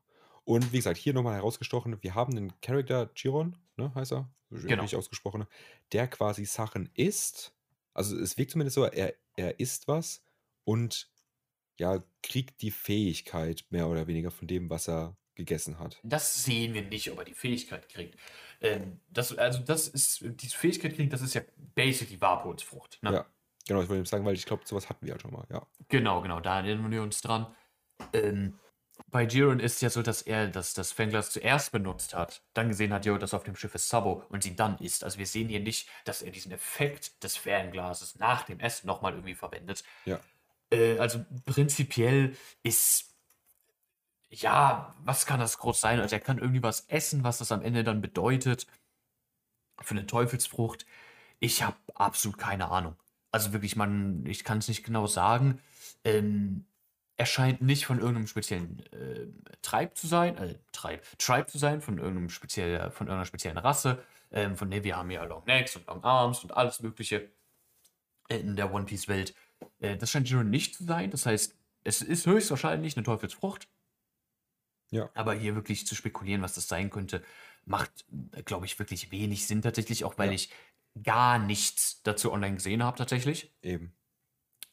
Und wie gesagt, hier nochmal herausgestochen, wir haben einen Charakter, Chiron, ne, heißt er? Genau. Richtig ausgesprochen, der quasi Sachen isst. Also es wirkt zumindest so, er, er isst was und ja, kriegt die Fähigkeit mehr oder weniger von dem, was er gegessen hat. Das sehen wir nicht, ob er die Fähigkeit kriegt. Ähm, das, also das ist, diese Fähigkeit kriegt, das ist ja basically Warpholzfrucht. Ne? Ja, genau, ich wollte eben sagen, weil ich glaube, sowas hatten wir ja schon mal, ja. Genau, genau, da erinnern wir uns dran. Ähm, bei Jiron ist ja so, dass er das, das Fernglas zuerst benutzt hat, dann gesehen hat, jo, das auf dem Schiff ist Sabo und sie dann isst. Also wir sehen hier nicht, dass er diesen Effekt des Fernglases nach dem Essen nochmal irgendwie verwendet. Ja. Äh, also prinzipiell ist, ja, was kann das groß sein? Also er kann irgendwie was essen, was das am Ende dann bedeutet. für eine Teufelsfrucht, ich habe absolut keine Ahnung. Also wirklich, man, ich kann es nicht genau sagen. Ähm, er scheint nicht von irgendeinem speziellen äh, Treib zu sein, äh, Treib, Tribe zu sein, von irgendeinem speziell, von irgendeiner speziellen Rasse. Ähm, von der wir haben ja Long Necks und Long Arms und alles Mögliche in der One Piece Welt. Äh, das scheint Jiro nicht zu sein. Das heißt, es ist höchstwahrscheinlich eine Teufelsfrucht. Ja. Aber hier wirklich zu spekulieren, was das sein könnte, macht, glaube ich, wirklich wenig Sinn tatsächlich, auch weil Ja. ich gar nichts dazu online gesehen habe tatsächlich. Eben.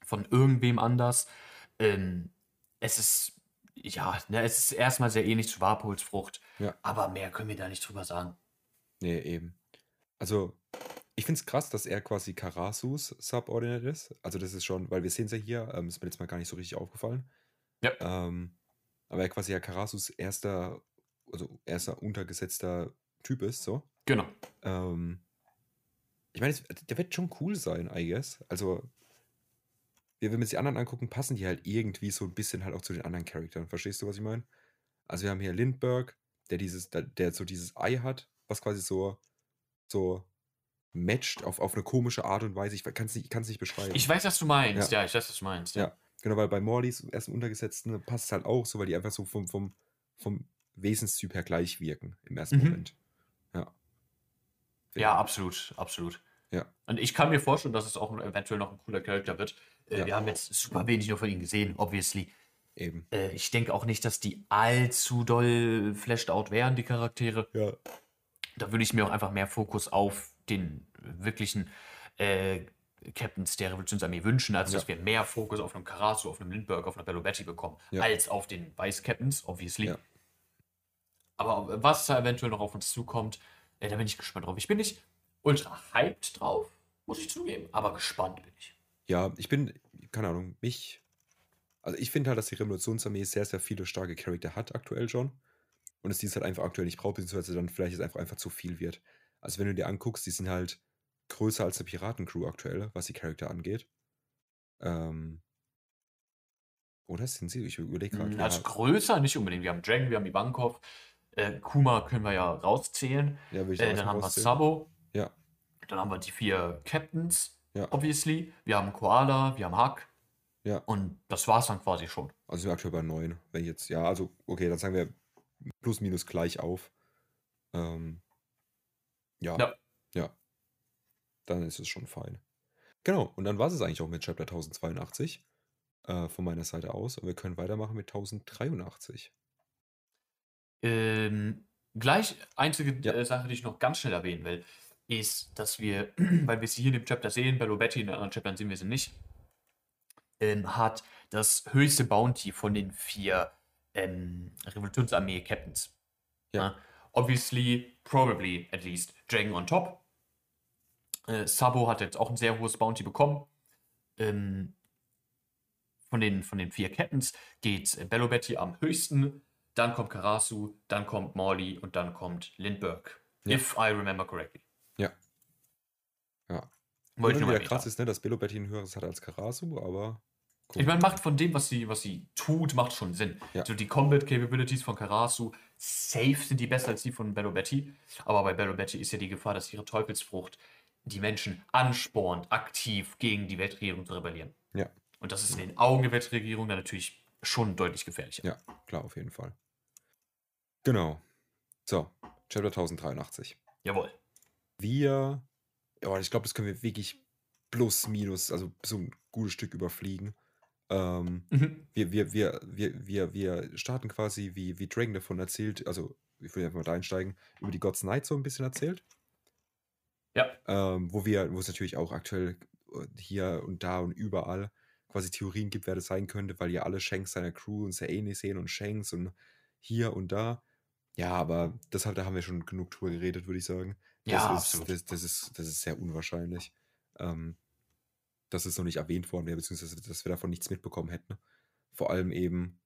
Von irgendwem anders. Ähm, es ist, ja, ne, es ist erstmal sehr ähnlich zu Warpolsfrucht, Ja. aber mehr können wir da nicht drüber sagen. Nee, eben. Also, ich finde es krass, dass er quasi Karasus Subordinate ist. Also, das ist schon, weil wir sehen es ja hier, ähm, ist mir jetzt mal gar nicht so richtig aufgefallen. Ja. Ähm, aber er quasi ja Karasus erster, also erster untergesetzter Typ ist, so. Genau. Ähm, ich meine, der wird schon cool sein, I guess. Also, wir- wenn wir uns die anderen angucken, passen die halt irgendwie so ein bisschen halt auch zu den anderen Charakteren. Verstehst du, was ich meine? Also, wir haben hier Lindbergh, der dieses, der, der so dieses Ei hat, was quasi so, so matcht auf, auf eine komische Art und Weise. Ich kann es nicht, kann's nicht beschreiben. Ich weiß, was du meinst. Ja, ich weiß, was du meinst. Ja, genau, weil bei Morlys ersten Untergesetzten passt es halt auch so, weil die einfach so vom, vom, vom Wesenstyp her gleich wirken im ersten Mhm. Moment. Ja. Ja, absolut, absolut. Ja. Und ich kann mir vorstellen, dass es auch eventuell noch ein cooler Charakter wird. Äh, Ja. Wir haben jetzt super wenig nur von ihm gesehen, obviously. Eben. Äh, ich denke auch nicht, dass die allzu doll flashed out wären, die Charaktere. Ja. Da würde ich mir auch einfach mehr Fokus auf den wirklichen äh, Captains der Revolutionsarmee wünschen, als Ja. dass wir mehr Fokus auf einem Karasu, auf einem Lindbergh, auf einer Bello Betty bekommen, Ja. als auf den Vice-Captains, obviously. Ja. Aber was da eventuell noch auf uns zukommt, äh, da bin ich gespannt drauf. Ich bin nicht ultra hyped drauf, muss ich zugeben, aber gespannt bin ich. Ja, ich bin, keine Ahnung, mich. Also ich finde halt, dass die Revolutionsarmee sehr, sehr viele starke Charakter hat aktuell schon. Und es dies halt einfach aktuell nicht braucht, beziehungsweise dann vielleicht es einfach, einfach zu viel wird. Also wenn du dir anguckst, die sind halt größer als der Piratencrew aktuell, was die Charakter angeht. Ähm. Oder sind sie? Ich überlege gerade. Mm, Also größer nicht unbedingt. Wir haben Dragon, wir haben Ivankov, äh, Kuma können wir ja rauszählen. ja, Äh, dann haben wir. Sabo. Ja. Dann haben wir die vier Captains, Ja. obviously. Wir haben Koala, wir haben Hack. Ja. Und das war's dann quasi schon. Also sind wir aktuell bei 9. Wenn jetzt, ja, also, okay, dann sagen wir plus minus gleich auf. Ähm, ja. Ja. Ja. Dann ist es schon fein. Genau, und dann war es eigentlich auch mit Chapter 1082 äh, von meiner Seite aus. Und wir können weitermachen mit 1083. Ähm, gleich einzige Ja. äh, Sache, die ich noch ganz schnell erwähnen will, ist, dass wir, weil wir sie hier in dem Chapter sehen, bei Lobetti, in den anderen Chaptern sehen wir sie nicht, ähm, hat das höchste Bounty von den vier ähm, Revolutionsarmee-Captains. Ja. Obviously, probably at least, Dragon on top. Äh, Sabo hat jetzt auch ein sehr hohes Bounty bekommen. Ähm, von, den, von den vier Captains geht äh, Bello Betty am höchsten, dann kommt Karasu, dann kommt Morley und dann kommt Lindbergh. Ja. If I remember correctly. Ja. Wollte ich wieder mal krass ist, ne, dass Billo Betty ein höheres hat als Karasu, aber. Ich meine, macht von dem, was sie, was sie tut, macht schon Sinn. Ja. So die Combat Capabilities von Karasu, safe sind die besser als die von Bello Betty. Aber bei Bello Betty ist ja die Gefahr, dass ihre Teufelsfrucht die Menschen anspornt, aktiv gegen die Weltregierung zu rebellieren. Ja. Und das ist in den Augen der Weltregierung dann natürlich schon deutlich gefährlicher. Ja, klar, auf jeden Fall. Genau. So, Chapter 1083. Jawohl. Wir, ja, ich glaube, das können wir wirklich plus, minus, also so ein gutes Stück überfliegen. Ähm, Mhm. wir, wir, wir, wir, wir, wir starten quasi, wie, wie Dragon davon erzählt, also ich will einfach mal da einsteigen, über die God's Night so ein bisschen erzählt. Ja. Ähm, wo wir, wo es natürlich auch aktuell äh, hier und da und überall quasi Theorien gibt, wer das sein könnte, weil ja alle Shanks seiner Crew und sehr ähnlich sehen und Shanks und hier und da. Ja, aber das halt, da haben wir schon genug drüber geredet, würde ich sagen. Das Ja, ist, absolut. Das, das, ist, das ist sehr unwahrscheinlich, ähm, dass es noch nicht erwähnt worden wäre, beziehungsweise dass wir davon nichts mitbekommen hätten. Vor allem eben.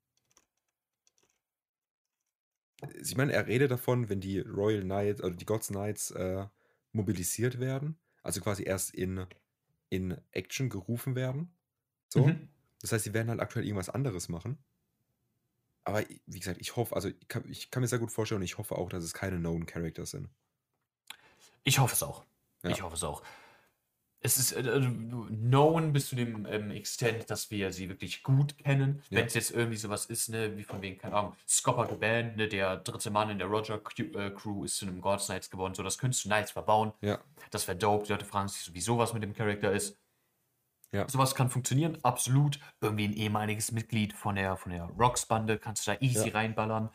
Ich meine, er redet davon, wenn die Royal Knights oder die Gods Knights äh, mobilisiert werden, also quasi erst in, in Action gerufen werden. So. Mhm. Das heißt, sie werden halt aktuell irgendwas anderes machen. Aber wie gesagt, ich hoffe, also ich kann, ich kann mir sehr gut vorstellen und ich hoffe auch, dass es keine Known Characters sind. Ich hoffe es auch. Ja. Ich hoffe es auch. Es ist äh, äh, known bis zu dem ähm, Extent, dass wir sie wirklich gut kennen. Ja. Wenn es jetzt irgendwie sowas ist, ne, wie von wegen, keine Ahnung, Scopper the Band, ne, der dritte Mann in der Roger äh, Crew ist zu einem Gods Knights geworden, so das könntest du nice verbauen. Ja, Das wäre dope. Die Leute fragen sich, so, wieso was mit dem Charakter ist. Ja. Sowas kann funktionieren, absolut. Irgendwie ein ehemaliges Mitglied von der, von der Rocks-Bande kannst du da easy Ja. reinballern.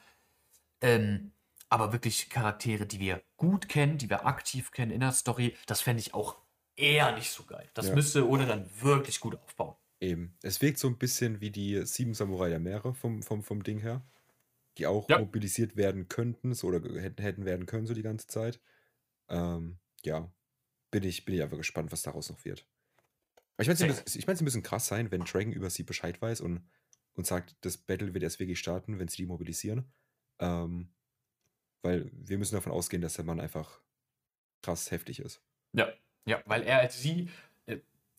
Ähm, aber wirklich Charaktere, die wir gut kennen, die wir aktiv kennen in der Story, das fände ich auch eher nicht so geil. Das Ja. müsste oder dann wirklich gut aufbauen. eben. Es wirkt so ein bisschen wie die sieben Samurai der Meere vom, vom, vom Ding her. Die auch Ja. mobilisiert werden könnten, so, oder hätten, hätten werden können, so die ganze Zeit. Ähm, ja, bin ich, bin ich einfach gespannt, was daraus noch wird. Aber ich meine, es ich mein, bisschen krass sein, wenn Dragon über sie Bescheid weiß und, und sagt, das Battle wird erst wirklich starten, wenn sie die mobilisieren. Ähm, weil wir müssen davon ausgehen, dass der Mann einfach krass heftig ist. Ja, ja, weil er als sie, äh,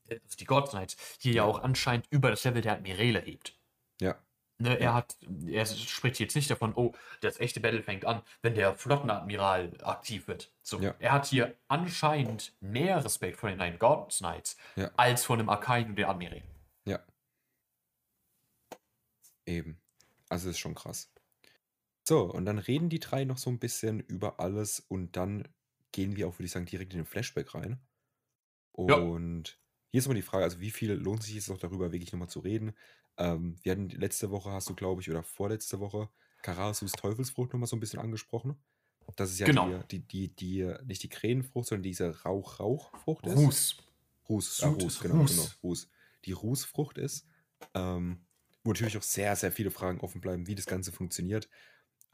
also die God Knights, hier ja auch anscheinend über das Level der Admirale hebt. Ja, Ne, er hat, er spricht jetzt nicht davon, oh, das echte Battle fängt an, wenn der Flottenadmiral aktiv wird. So, Ja. er hat hier anscheinend mehr Respekt vor den Nine God Knights Ja. als vor dem Arcane und der Admiral. ja. Eben. Also ist schon krass. So, und dann reden die drei noch so ein bisschen über alles und dann gehen wir auch, würde ich sagen, direkt in den Flashback rein. Ja. Und hier ist immer die Frage, also wie viel lohnt sich jetzt noch darüber, wirklich nochmal zu reden? Ähm, wir hatten letzte Woche, hast du, glaube ich, oder vorletzte Woche, Karasus Teufelsfrucht nochmal so ein bisschen angesprochen. Das ist ja Genau. die, die, die, die, nicht die Krähenfrucht, sondern diese Rauch-Rauch-Frucht ist. Ruß. Ruß, Sud Ruß, genau, Ruß. genau, Ruß. Die Rußfrucht ist, ähm, wo natürlich auch sehr, sehr viele Fragen offen bleiben, wie das Ganze funktioniert.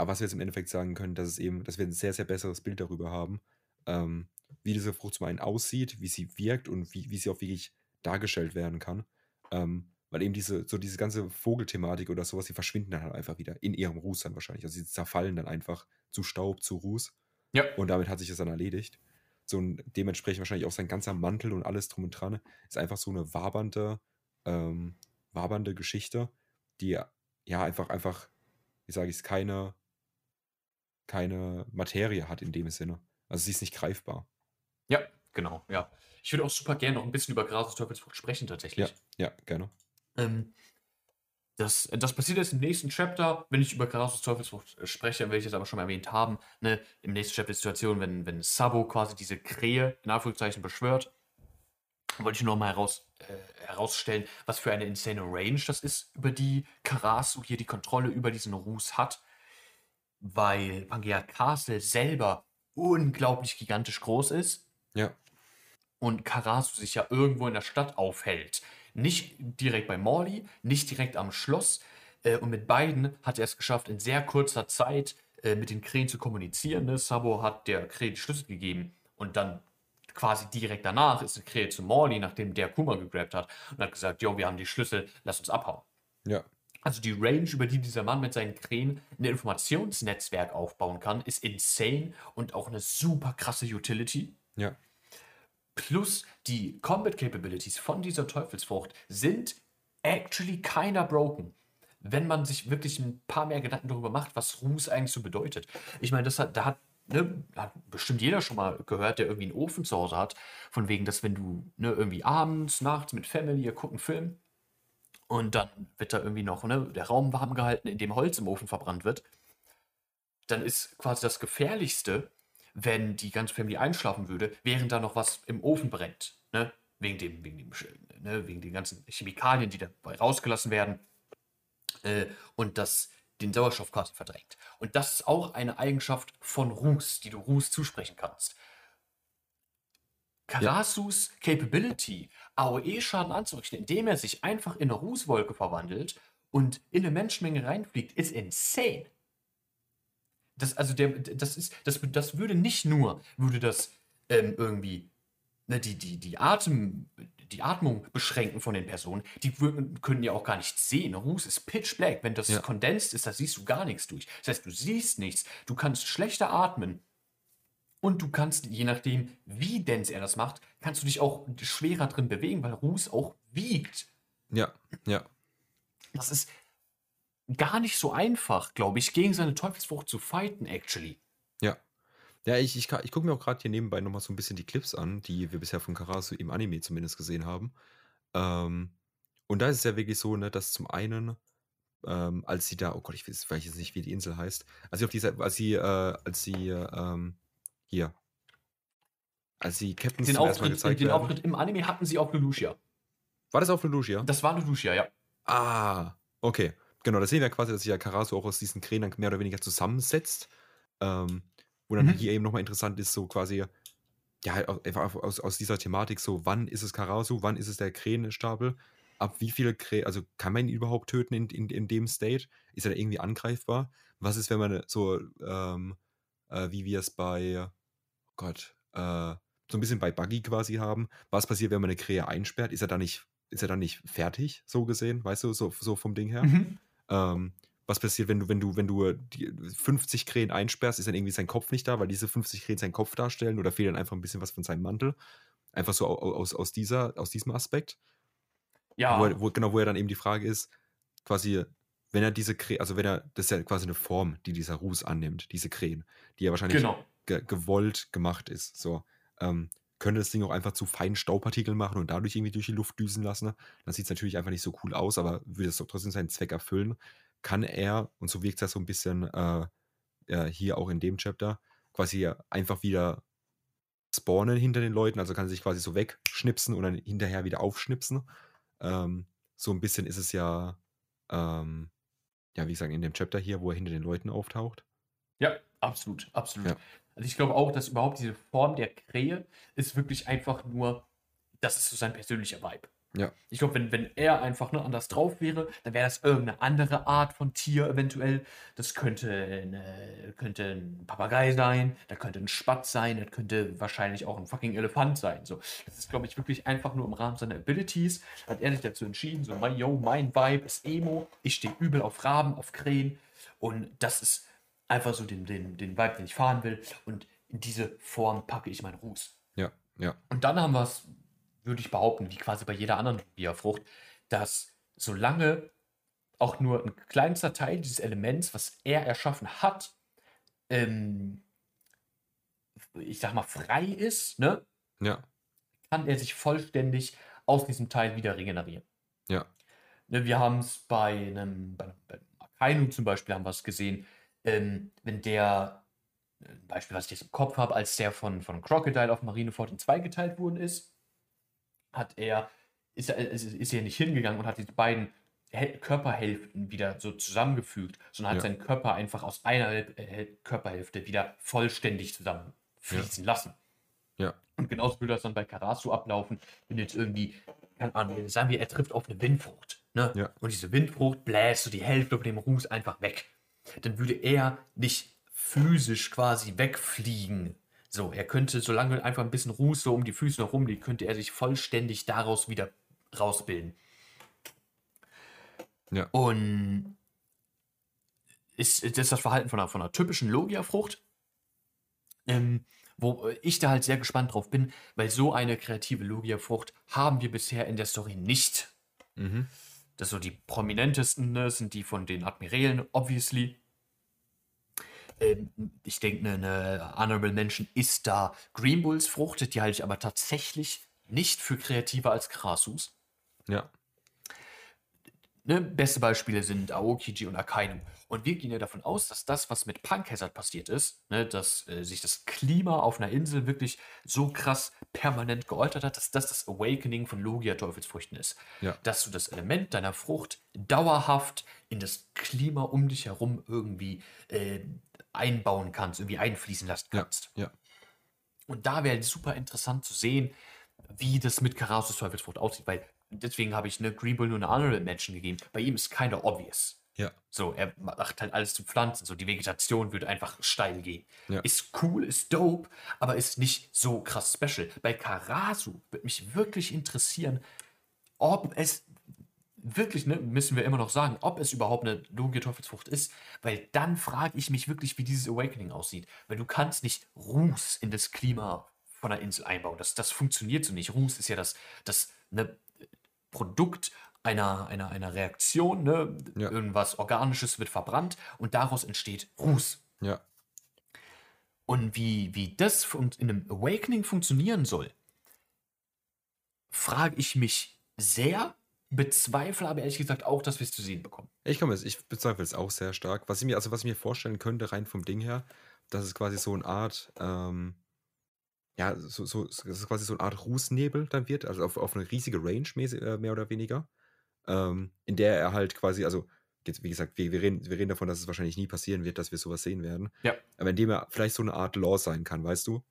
Aber was wir jetzt im Endeffekt sagen können, dass es eben, dass wir ein sehr, sehr besseres Bild darüber haben, ähm, wie diese Frucht zum einen aussieht, wie sie wirkt und wie, wie sie auch wirklich dargestellt werden kann. Ähm, weil eben diese, so diese ganze Vogelthematik oder sowas, die verschwinden dann halt einfach wieder in ihrem Ruß dann wahrscheinlich. Also sie zerfallen dann einfach zu Staub, zu Ruß. Ja. Und damit hat sich das dann erledigt. So und dementsprechend wahrscheinlich auch sein ganzer Mantel und alles drum und dran ist einfach so eine wabernde, ähm, wabernde Geschichte, die ja einfach, einfach, wie sage ich es, keine, keine Materie hat in dem Sinne. Also sie ist nicht greifbar. Ja, genau, ja. Ich würde auch super gerne noch ein bisschen über Grasus Teufelsfrucht sprechen, tatsächlich. Ja, ja, gerne. Ähm, das, das passiert jetzt im nächsten Chapter, wenn ich über Karasus Teufelsfrucht äh, spreche, werde ich es aber schon mal erwähnt haben. Ne? Im nächsten Chapter die Situation, wenn, wenn Sabo quasi diese Krähe in Anführungszeichen beschwört, wollte ich nur noch mal heraus, äh, herausstellen, was für eine insane Range das ist, über die Karasu hier die Kontrolle über diesen Ruß hat. Weil Pangea Castle selber unglaublich gigantisch groß ist Ja, und Karasu sich ja irgendwo in der Stadt aufhält. Nicht direkt bei Morley, nicht direkt am Schloss. Äh, und mit beiden hat er es geschafft, in sehr kurzer Zeit äh, mit den Krähen zu kommunizieren. Ne? Sabo hat der Krähe die Schlüssel gegeben und dann quasi direkt danach ist die Krähe zu Morley, nachdem der Kuma gegrabt hat und hat gesagt, jo, wir haben die Schlüssel, lass uns abhauen. ja, Also die Range, über die dieser Mann mit seinen Krähen ein Informationsnetzwerk aufbauen kann, ist insane und auch eine super krasse Utility. ja, Plus die Combat Capabilities von dieser Teufelsfrucht sind actually keiner broken. Wenn man sich wirklich ein paar mehr Gedanken darüber macht, was Ruß eigentlich so bedeutet. Ich meine, das hat, da hat, ne, hat bestimmt jeder schon mal gehört, der irgendwie einen Ofen zu Hause hat. Von wegen, dass wenn du ne, irgendwie abends, nachts mit Family, einen Film und dann wird da irgendwie noch ne, der Raum warm gehalten, in dem Holz im Ofen verbrannt wird, dann ist quasi das Gefährlichste, wenn die ganze Family einschlafen würde, während da noch was im Ofen brennt. Ne? Wegen, dem, wegen, dem, ne? wegen den ganzen Chemikalien, die dabei rausgelassen werden. Äh, und das den Sauerstoff quasi verdrängt. Und das ist auch eine Eigenschaft von Ruß, die du Ruß zusprechen kannst. Karasus Capability, AOE-Schaden anzurichten, indem er sich einfach in eine Rußwolke verwandelt und in eine Menschenmenge reinfliegt, ist insane. Das, also der, das, ist, das, das würde nicht nur, würde das ähm, irgendwie ne, die, die, die, Atem, die Atmung beschränken von den Personen, die können ja auch gar nicht sehen. Ruß ist pitch black. Wenn das Ja. kondensiert ist, da siehst du gar nichts durch. Das heißt, du siehst nichts, du kannst schlechter atmen und du kannst, je nachdem, wie dense er das macht, kannst du dich auch schwerer drin bewegen, weil Ruß auch wiegt. ja, ja, Das ist gar nicht so einfach, glaube ich, gegen seine Teufelsfrucht zu fighten, actually. ja. Ja, ich, ich, ich gucke mir auch gerade hier nebenbei nochmal so ein bisschen die Clips an, die wir bisher von Karasu im Anime zumindest gesehen haben. Ähm, und da ist es ja wirklich so, ne, dass zum einen, ähm, als sie da, oh Gott, ich weiß, weiß jetzt nicht, wie die Insel heißt, als sie auf dieser, als sie, äh, als sie, ähm, hier, als sie Captains Den, zum ersten Mal Auftritt, gezeigt den werden. Auftritt im Anime hatten sie auf Lelouchia. War das auf Lelouchia? Das war Lelouchia, ja. Ah, okay. Genau, da sehen wir quasi, dass sich ja Karasu auch aus diesen Krähen dann mehr oder weniger zusammensetzt. Ähm, wo dann Mhm. hier eben nochmal interessant ist, so quasi, ja, einfach aus, aus dieser Thematik, so wann ist es Karasu, wann ist es der Krähenstapel, ab wie viele Krähen, also kann man ihn überhaupt töten in, in, in dem State? Ist er da irgendwie angreifbar? Was ist, wenn man so, ähm, äh, wie wir es bei, Gott, äh, so ein bisschen bei Buggy quasi haben, was passiert, wenn man eine Krähe einsperrt? Ist er da nicht, ist er dann nicht fertig, so gesehen, weißt du, so, so vom Ding her? Mhm. Ähm, was passiert, wenn du, wenn du, wenn du die 50 Krähen einsperrst, ist dann irgendwie sein Kopf nicht da, weil diese 50 Krähen seinen Kopf darstellen oder fehlt dann einfach ein bisschen was von seinem Mantel? Einfach so au- aus, aus, dieser, aus diesem Aspekt. Ja, Wo, er, wo, genau, wo er dann eben die Frage ist, quasi, wenn er diese Krähen, also wenn er, das ist ja quasi eine Form, die dieser Ruß annimmt, diese Krähen, die ja wahrscheinlich genau. Ge gewollt gemacht ist. So, ähm, könnte das Ding auch einfach zu feinen Staubpartikeln machen und dadurch irgendwie durch die Luft düsen lassen. ne? Dann sieht es natürlich einfach nicht so cool aus, aber würde es doch trotzdem seinen Zweck erfüllen. Kann er, und so wirkt das so ein bisschen äh, äh, hier auch in dem Chapter, quasi einfach wieder spawnen hinter den Leuten, also kann er sich quasi so wegschnipsen und dann hinterher wieder aufschnipsen. Ähm, so ein bisschen ist es ja, ähm, ja, wie gesagt, in dem Chapter hier, wo er hinter den Leuten auftaucht. Ja, absolut, absolut. Ja. Also ich glaube auch, dass überhaupt diese Form der Krähe ist wirklich einfach nur, das ist so sein persönlicher Vibe. Ja. Ich glaube, wenn, wenn er einfach ne, anders drauf wäre, dann wäre das irgendeine andere Art von Tier eventuell. Das könnte, eine, könnte ein Papagei sein, da könnte ein Spatz sein, das könnte wahrscheinlich auch ein fucking Elefant sein. So, das ist, glaube ich, wirklich einfach nur im Rahmen seiner Abilities. Hat er sich dazu entschieden, so, mein, yo, mein Vibe ist Emo, ich stehe übel auf Raben, auf Krähen. Und das ist einfach so den, den, den Vibe, den ich fahren will. Und in diese Form packe ich meinen Ruß. Ja, ja, Und dann haben wir es, würde ich behaupten, wie quasi bei jeder anderen Bierfrucht, dass solange auch nur ein kleinster Teil dieses Elements, was er erschaffen hat, ähm, ich sag mal, frei ist, ne, ja, kann er sich vollständig aus diesem Teil wieder regenerieren. ja, Ne, wir haben es bei einem, bei, bei Akainu zum Beispiel haben wir es gesehen, ähm, wenn der, ein Beispiel, was ich jetzt im Kopf habe, als der von, von Crocodile auf Marineford in zwei geteilt worden ist, hat er, ist er, ist, er nicht hingegangen und hat diese beiden Körperhälften wieder so zusammengefügt, sondern hat Ja. seinen Körper einfach aus einer Körperhälfte wieder vollständig zusammenfließen lassen. ja, Und genauso würde das dann bei Karasu ablaufen, wenn jetzt irgendwie, keine Ahnung, sagen wir, er trifft auf eine Windfrucht. Ne? Ja. Und diese Windfrucht bläst so die Hälfte von dem Ruß einfach weg. Dann würde er nicht physisch quasi wegfliegen. So, er könnte, solange einfach ein bisschen Ruß so um die Füße herum liegt, könnte er sich vollständig daraus wieder rausbilden. Ja. Und ist, das ist das Verhalten von einer, von einer typischen Logia-Frucht. Ähm, wo ich da halt sehr gespannt drauf bin, weil so eine kreative Logia-Frucht haben wir bisher in der Story nicht. mhm. Das so die prominentesten ne, sind die von den Admirälen, obviously. Ähm, ich denke, eine, eine Honorable Mention ist da Green Bulls Frucht, die halte ich aber tatsächlich nicht für kreativer als Krasus. ja, Ne, beste Beispiele sind Aokiji und Akainu. Und wir gehen ja davon aus, dass das, was mit Punk Hazard passiert ist, ne, dass äh, sich das Klima auf einer Insel wirklich so krass permanent geäutert hat, dass das das Awakening von Logia-Teufelsfrüchten ist. Ja. Dass du das Element deiner Frucht dauerhaft in das Klima um dich herum irgendwie äh, einbauen kannst, irgendwie einfließen lassen ja, kannst. ja, Und da wäre super interessant zu sehen, wie das mit Karasus Teufelsfrucht aussieht, weil deswegen habe ich eine Greenbull nur eine Honorable Mention gegeben. Bei ihm ist keiner obvious. ja, So, er macht halt alles zu Pflanzen. So, die Vegetation wird einfach steil gehen. Ja. Ist cool, ist dope, aber ist nicht so krass special. Bei Karasu würde mich wirklich interessieren, ob es wirklich, ne, müssen wir immer noch sagen, ob es überhaupt eine logische Teufelsfrucht ist, weil dann frage ich mich wirklich, wie dieses Awakening aussieht. Weil du kannst nicht Ruß in das Klima von der Insel einbauen. Das, das funktioniert so nicht. Ruß ist ja das, das ne, Produkt einer, einer, einer Reaktion, ne? Ja. irgendwas Organisches wird verbrannt und daraus entsteht Ruß. ja, Und wie, wie das in einem Awakening funktionieren soll, frage ich mich sehr, bezweifle aber ehrlich gesagt auch, dass wir es zu sehen bekommen. Ich komme jetzt, ich bezweifle es auch sehr stark. Was ich mir, also was ich mir vorstellen könnte, rein vom Ding her, dass es quasi so eine Art, ähm, ja, so, so, dass es quasi so eine Art Rußnebel dann wird, also auf, auf eine riesige Range äh, mehr oder weniger, ähm, in der er halt quasi, also jetzt, wie gesagt, wir, wir, reden, wir reden davon, dass es wahrscheinlich nie passieren wird, dass wir sowas sehen werden. Ja. Aber indem er vielleicht so eine Art Law sein kann, weißt du?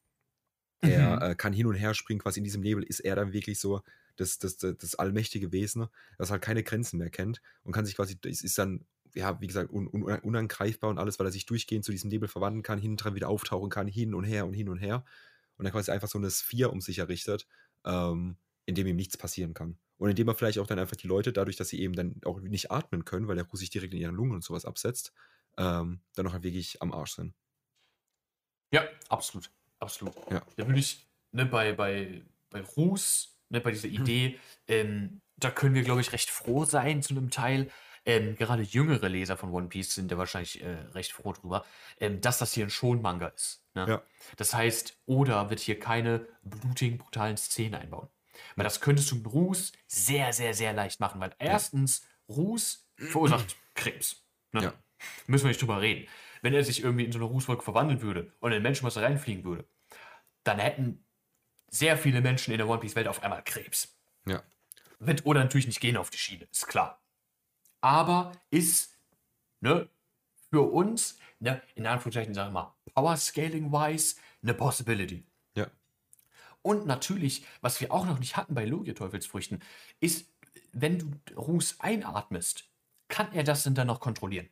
Er Mhm. äh, kann hin und her springen, quasi in diesem Nebel ist er dann wirklich so das, das, das, das allmächtige Wesen, das halt keine Grenzen mehr kennt und kann sich quasi, ist, ist dann, ja, wie gesagt, un, un, unangreifbar und alles, weil er sich durchgehend zu diesem Nebel verwandeln kann, hinten dran wieder auftauchen kann, hin und her und hin und her. Und dann quasi einfach so eine Sphäre um sich errichtet, ähm, in dem ihm nichts passieren kann. Und indem er vielleicht auch dann einfach die Leute, dadurch, dass sie eben dann auch nicht atmen können, weil der Ruß sich direkt in ihren Lungen und sowas absetzt, ähm, dann noch halt wirklich am Arsch sind. Ja, absolut. Absolut. Ja. Da würde ich, ne, bei, bei, bei Ruß, ne, bei dieser Idee, ähm, da können wir, glaube ich, recht froh sein zu einem Teil. Ähm, gerade jüngere Leser von One Piece sind da wahrscheinlich äh, recht froh drüber, ähm, dass das hier ein Schon-Manga ist. Ne? Ja. Das heißt, Oda wird hier keine blutigen, brutalen Szenen einbauen. Weil das könntest du mit Ruß sehr, sehr, sehr leicht machen. Weil erstens, Ruß verursacht Krebs. Ne? Ja. Müssen wir nicht drüber reden. Wenn er sich irgendwie in so eine Rußwolke verwandeln würde und in ein Menschenmasse reinfliegen würde, dann hätten sehr viele Menschen in der One Piece-Welt auf einmal Krebs. Ja. Wird Oda natürlich nicht gehen auf die Schiene, ist klar. Aber ist, ne, für uns, ne, in Anführungszeichen, sagen wir mal, Power-Scaling-wise, eine Possibility. Ja. Und natürlich, was wir auch noch nicht hatten bei Logia-Teufelsfrüchten, ist, wenn du Ruß einatmest, kann er das denn dann noch kontrollieren?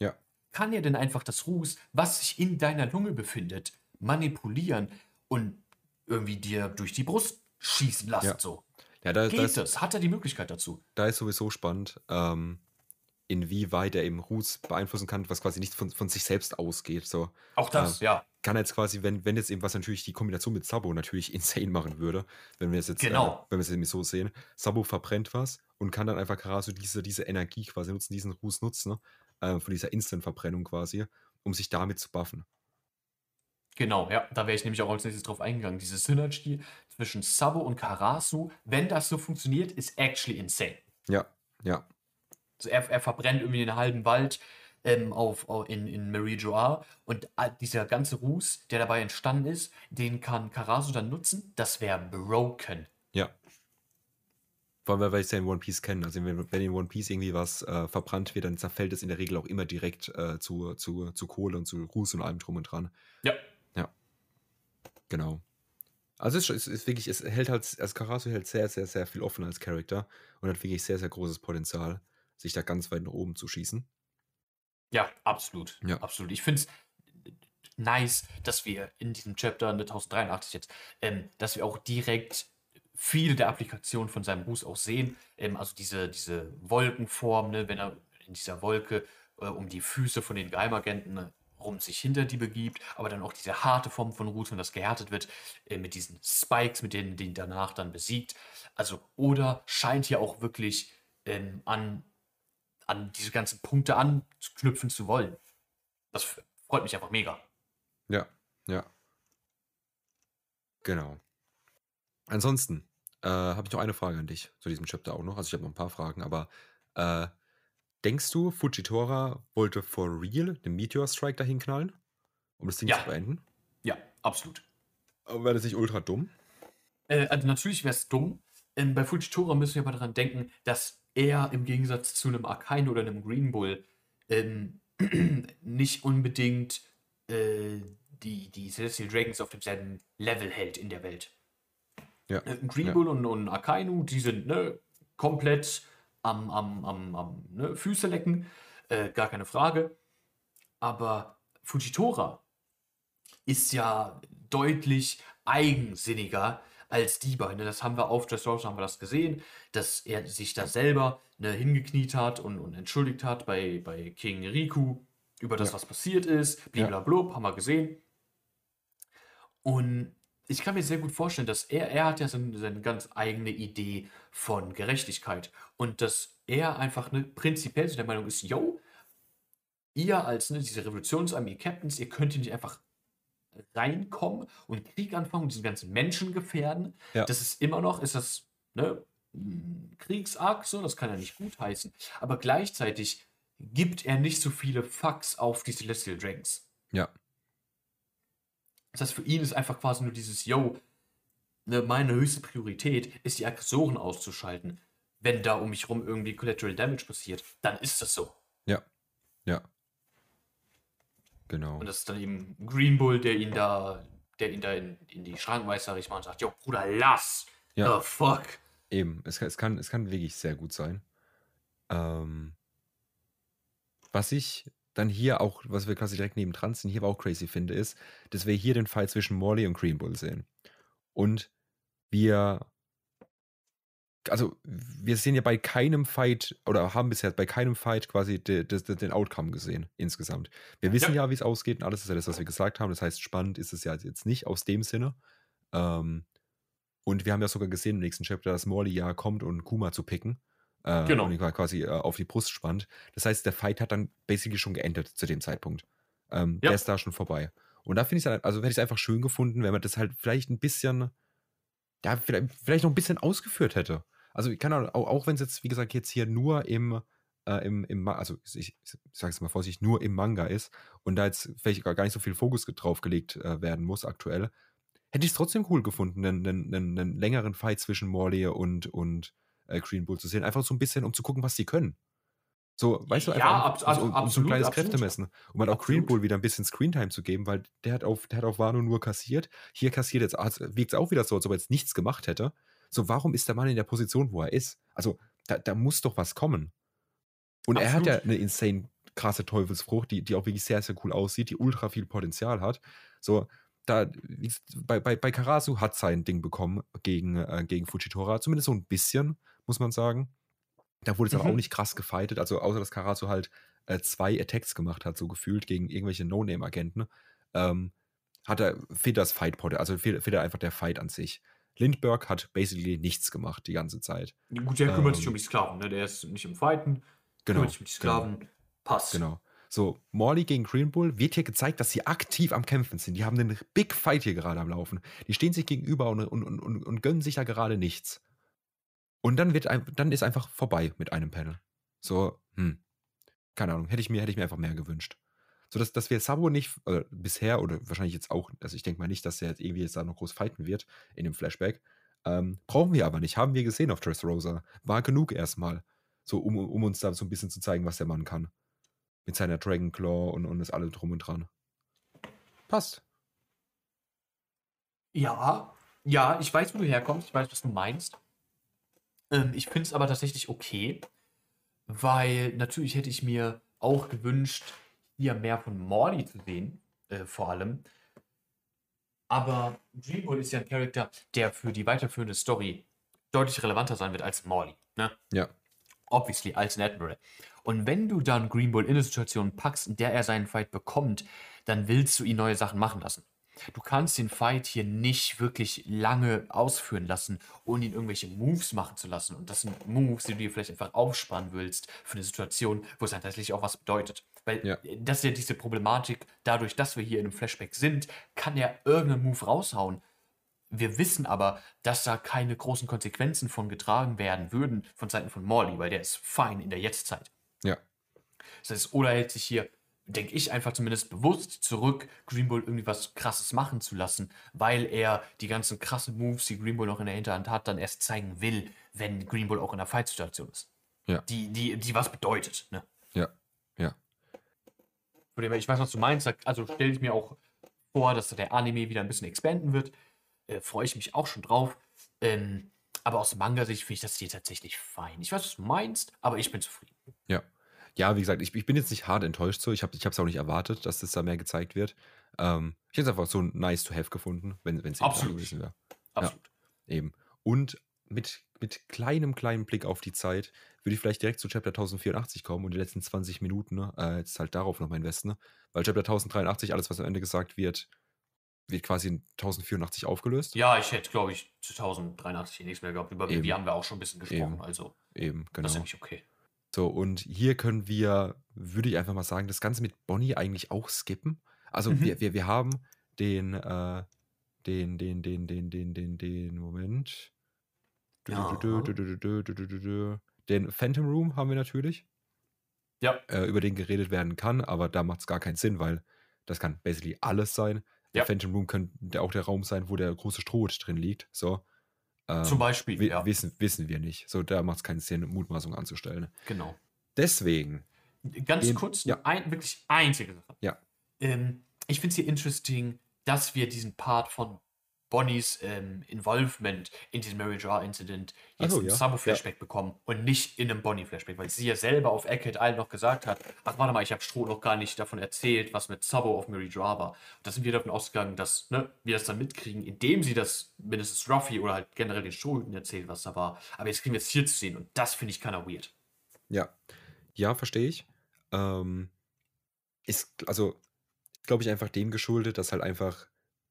Ja. Kann er denn einfach das Ruß, was sich in deiner Lunge befindet, manipulieren und irgendwie dir durch die Brust schießen lassen? Ja. So. Ja, da, da, Geht ist, das? Hat er die Möglichkeit dazu? da ist sowieso spannend, ähm, inwieweit er eben Ruß beeinflussen kann, was quasi nicht von, von sich selbst ausgeht. So Auch das, Ähm, ja. kann jetzt quasi, wenn, wenn jetzt eben was natürlich die Kombination mit Sabo natürlich insane machen würde, wenn wir es jetzt, Genau. äh, wenn wir es nämlich so sehen, Sabo verbrennt was und kann dann einfach Karasu diese, diese Energie quasi nutzen, diesen Ruß nutzen, ne? äh, von dieser Instant-Verbrennung quasi, um sich damit zu buffen. Genau, ja. Da wäre ich nämlich auch als nächstes drauf eingegangen. Diese Synergy zwischen Sabo und Karasu, wenn das so funktioniert, ist actually insane. Ja, ja, er, er verbrennt irgendwie einen halben Wald ähm, auf, au- in, in Marie Joie und all- dieser ganze Ruß, der dabei entstanden ist, den kann Karasu dann nutzen. Das wäre broken. ja. Vor allem, weil wir es ja in One Piece kennen. Also wenn, wenn in One Piece irgendwie was äh, verbrannt wird, dann zerfällt es in der Regel auch immer direkt äh, zu, zu, zu Kohle und zu Ruß und allem drum und dran. Ja. Genau. Also es ist, ist wirklich, es hält halt, als Karasu hält sehr, sehr, sehr viel offen als Charakter und hat wirklich sehr, sehr großes Potenzial, sich da ganz weit nach oben zu schießen. Ja, absolut. Ja. Absolut. Ich finde es nice, dass wir in diesem Chapter ne, 1083 jetzt, ähm, dass wir auch direkt viele der Applikationen von seinem Ruß auch sehen. Ähm, also diese, diese Wolkenform, ne, wenn er in dieser Wolke äh, um die Füße von den Geheimagenten ne, rum sich hinter die begibt, aber dann auch diese harte Form von Ruß, wenn das gehärtet wird, äh, mit diesen Spikes, mit denen den danach dann besiegt. Also, oder scheint ja auch wirklich ähm, an an diese ganzen Punkte anknüpfen zu wollen. Das freut mich einfach mega. Ja, ja. Genau. Ansonsten äh, habe ich noch eine Frage an dich zu diesem Chapter auch noch. Also ich habe noch ein paar Fragen, aber äh, denkst du, Fujitora wollte for real den Meteor Strike dahin knallen, um das Ding Ja. zu beenden? Ja, absolut. Aber wäre das nicht ultra dumm? Äh, also natürlich wäre es dumm. Ähm, bei Fujitora müssen wir aber daran denken, dass er im Gegensatz zu einem Akainu oder einem Green Bull ähm, nicht unbedingt äh, die, die Celestial Dragons auf demselben Level hält in der Welt. Ja. Äh, Green ja. Bull und, und Akainu, die sind ne, komplett am, am, am, am ne, Füße lecken, äh, gar keine Frage. Aber Fujitora ist ja deutlich eigensinniger als die beiden. Das haben wir auf Dressrosa haben wir das gesehen, dass er sich da selber ne, hingekniet hat und, und entschuldigt hat bei, bei King Riku über das, Ja. was passiert ist. Bliblablub, haben wir gesehen. Und ich kann mir sehr gut vorstellen, dass er, er hat ja seine, seine ganz eigene Idee von Gerechtigkeit. Und dass er einfach ne, prinzipiell so der Meinung ist, yo, ihr als ne, diese Revolutionsarmee Captains, ihr könnt hier nicht einfach reinkommen und Krieg anfangen und diese ganzen Menschen gefährden. Ja. Das ist immer noch, ist das, ne, Kriegsakt, so, das kann er nicht gut heißen. Aber gleichzeitig gibt er nicht so viele Fucks auf die Celestial Dragons. Ja. Das heißt, für ihn ist einfach quasi nur dieses, yo, ne, meine höchste Priorität ist, die Aggressoren auszuschalten. Wenn da um mich rum irgendwie Collateral Damage passiert, dann ist das so. Ja. Ja. Genau. Und das ist dann eben Green Bull, der ihn da, der ihn da in, in die Schranken weist, sag ich mal, und sagt, yo, Bruder, lass. Ja. The fuck. Eben, es kann, es, kann, es kann wirklich sehr gut sein. Ähm, was ich dann hier auch, was wir quasi direkt nebendran sind, hier aber auch crazy finde, ist, dass wir hier den Fight zwischen Morley und Green Bull sehen. Und wir, also wir sehen ja bei keinem Fight oder haben bisher bei keinem Fight quasi de, de, de, den Outcome gesehen insgesamt. Wir wissen ja, wie es ausgeht und alles ist ja das, was wir gesagt haben. Das heißt, spannend ist es ja jetzt nicht aus dem Sinne. Ähm, und wir haben ja sogar gesehen im nächsten Chapter, dass Morley ja kommt, um Kuma zu picken. Äh, Genau. Und ihn quasi äh, auf die Brust spannt. Das heißt, der Fight hat dann basically schon geendet zu dem Zeitpunkt. Ähm, Ja. Der ist da schon vorbei. Und da finde ich es also hätte ich es einfach schön gefunden, wenn man das halt vielleicht ein bisschen, ja, vielleicht, vielleicht noch ein bisschen ausgeführt hätte. Also ich kann auch, auch, wenn es jetzt, wie gesagt, jetzt hier nur im, äh, im, im also ich, ich sage es mal vorsichtig, nur im Manga ist und da jetzt vielleicht gar nicht so viel Fokus drauf gelegt äh, werden muss aktuell, hätte ich es trotzdem cool gefunden, einen, einen, einen, einen längeren Fight zwischen Morley und, und äh, Green Bull zu sehen. Einfach so ein bisschen, um zu gucken, was sie können. So, weißt du, einfach so, also um, um so ein absolut, kleines absolut. Kräftemessen. Um halt auch Green Absolut. Bull wieder ein bisschen Screentime zu geben, weil der hat auf, der hat auf Wano nur kassiert. Hier kassiert jetzt, wirkt es auch wieder so, als ob er jetzt nichts gemacht hätte. So, warum ist der Mann in der Position, wo er ist? Also, da, da muss doch was kommen. Und er hat ja Absolut. eine insane krasse Teufelsfrucht, die, die auch wirklich sehr, sehr cool aussieht, die ultra viel Potenzial hat. So, da, bei, bei, bei Karasu hat sein Ding bekommen gegen, äh, gegen Fujitora, zumindest so ein bisschen, muss man sagen. Da wurde es aber Mhm. auch nicht krass gefightet, also außer dass Karasu halt äh, zwei Attacks gemacht hat, so gefühlt, gegen irgendwelche No-Name-Agenten, ähm, hat er, fehlt das Fight-Pot, also fehlt, fehlt einfach der Fight an sich. Lindbergh hat basically nichts gemacht die ganze Zeit. Gut, der kümmert sich Ähm, um die Sklaven, ne? Der ist nicht im Fighten, Genau. kümmert sich um die Sklaven. Passt. Genau. So, Morley gegen Green Bull wird hier gezeigt, dass sie aktiv am Kämpfen sind. Die haben einen Big Fight hier gerade am Laufen. Die stehen sich gegenüber und, und, und, und, und gönnen sich da gerade nichts. Und dann wird ein, dann ist einfach vorbei mit einem Panel. So, hm. Keine Ahnung, hätte ich mir, hätte ich mir einfach mehr gewünscht. So, dass, dass wir Sabo nicht äh, bisher oder wahrscheinlich jetzt auch, also ich denke mal nicht, dass er jetzt irgendwie jetzt da noch groß fighten wird in dem Flashback. Ähm, brauchen wir aber nicht. Haben wir gesehen auf Dressrosa. War genug erstmal. So, um, um uns da so ein bisschen zu zeigen, was der Mann kann. Mit seiner Dragon Claw und, und das alle drum und dran. Passt. Ja, ja, ich weiß, wo du herkommst, ich weiß, was du meinst. Ähm, ich finde es aber tatsächlich okay, weil natürlich hätte ich mir auch gewünscht, hier mehr von Morley zu sehen, äh, vor allem. Aber Dreamboy ist ja ein Charakter, der für die weiterführende Story deutlich relevanter sein wird als Morley. Ne? Ja. obviously als ein Admiral. Und wenn du dann Green Bull in eine Situation packst, in der er seinen Fight bekommt, dann willst du ihn neue Sachen machen lassen. Du kannst den Fight hier nicht wirklich lange ausführen lassen, ohne ihn irgendwelche Moves machen zu lassen. Und das sind Moves, die du dir vielleicht einfach aufsparen willst für eine Situation, wo es dann tatsächlich auch was bedeutet. Weil Ja. das ist ja diese Problematik, dadurch, dass wir hier in einem Flashback sind, kann er irgendeinen Move raushauen. Wir wissen aber, dass da keine großen Konsequenzen von getragen werden würden von Seiten von Morley, weil der ist fein in der Jetztzeit. Ja. Das heißt, Oda hält sich hier, denke ich, einfach zumindest bewusst zurück, Green Bull irgendwie was krasses machen zu lassen, weil er die ganzen krassen Moves, die Green Bull noch in der Hinterhand hat, dann erst zeigen will, wenn Green Bull auch in einer Fight-Situation ist. Ja. Die, die, die was bedeutet. Ne? Ja. Ja. Ich weiß, was du meinst. Also stelle ich mir auch vor, dass der Anime wieder ein bisschen expanden wird. Äh, Freue ich mich auch schon drauf. Ähm, aber aus Manga-Sicht finde ich das hier tatsächlich fein. Ich weiß, was du meinst, aber ich bin zufrieden. Ja. Ja, wie gesagt, ich, ich bin jetzt nicht hart enttäuscht so. Ich habe es auch nicht erwartet, dass das da mehr gezeigt wird. Ähm, ich hätte es einfach so nice to have gefunden, wenn es Absolut. gewesen wäre. Absolut. Eben. Und mit, mit kleinem, kleinen Blick auf die Zeit würde ich vielleicht direkt zu Chapter 1084 kommen und die letzten 20 Minuten ne, äh, jetzt halt darauf noch mal investen. Ne? Weil Chapter 1083, alles, was am Ende gesagt wird, wird quasi in 1084 aufgelöst. Ja, ich hätte, glaube ich, zu 1083 nichts mehr gehabt. Über Eben. Haben wir auch schon ein bisschen gesprochen. Eben. Also, Eben, genau. das ist eigentlich okay. So, und hier können wir, würde ich einfach mal sagen, das Ganze mit Bonnie eigentlich auch skippen. Also Mhm. wir, wir, wir haben den, äh, den, den, den, den, den, den, den, Moment. Ja. Den Phantom Room haben wir natürlich, Ja, äh, über den geredet werden kann, aber da macht es gar keinen Sinn, weil das kann basically alles sein. Der Ja. Phantom Room könnte auch der Raum sein, wo der große Strohhut drin liegt. So. Ähm, zum Beispiel. ja, wissen, wissen wir nicht. So, da macht es keinen Sinn, Mutmaßung anzustellen. genau. Deswegen, Ganz Den- kurz, ja. ein, wirklich einzige Sache. Ja. Ähm, ich finde es hier interesting, dass wir diesen Part von Bonnies ähm, Involvement in diesem Mary Jar Incident jetzt so, im ja. Sabo-Flashback bekommen und nicht in einem Bonnie-Flashback, weil sie ja selber auf Eckhead allen noch gesagt hat, ach warte mal, ich habe Stroh noch gar nicht davon erzählt, was mit Sabo auf Mary Jar war. Und da sind wir davon ausgegangen, dass ne, wir das dann mitkriegen, indem sie das mindestens Ruffy oder halt generell den Strohhüten erzählt, was da war. Aber jetzt kriegen wir es hier zu sehen und das finde ich of weird. ja. Ja, verstehe ich. Ähm, ist, also, glaube ich, einfach dem geschuldet, dass halt einfach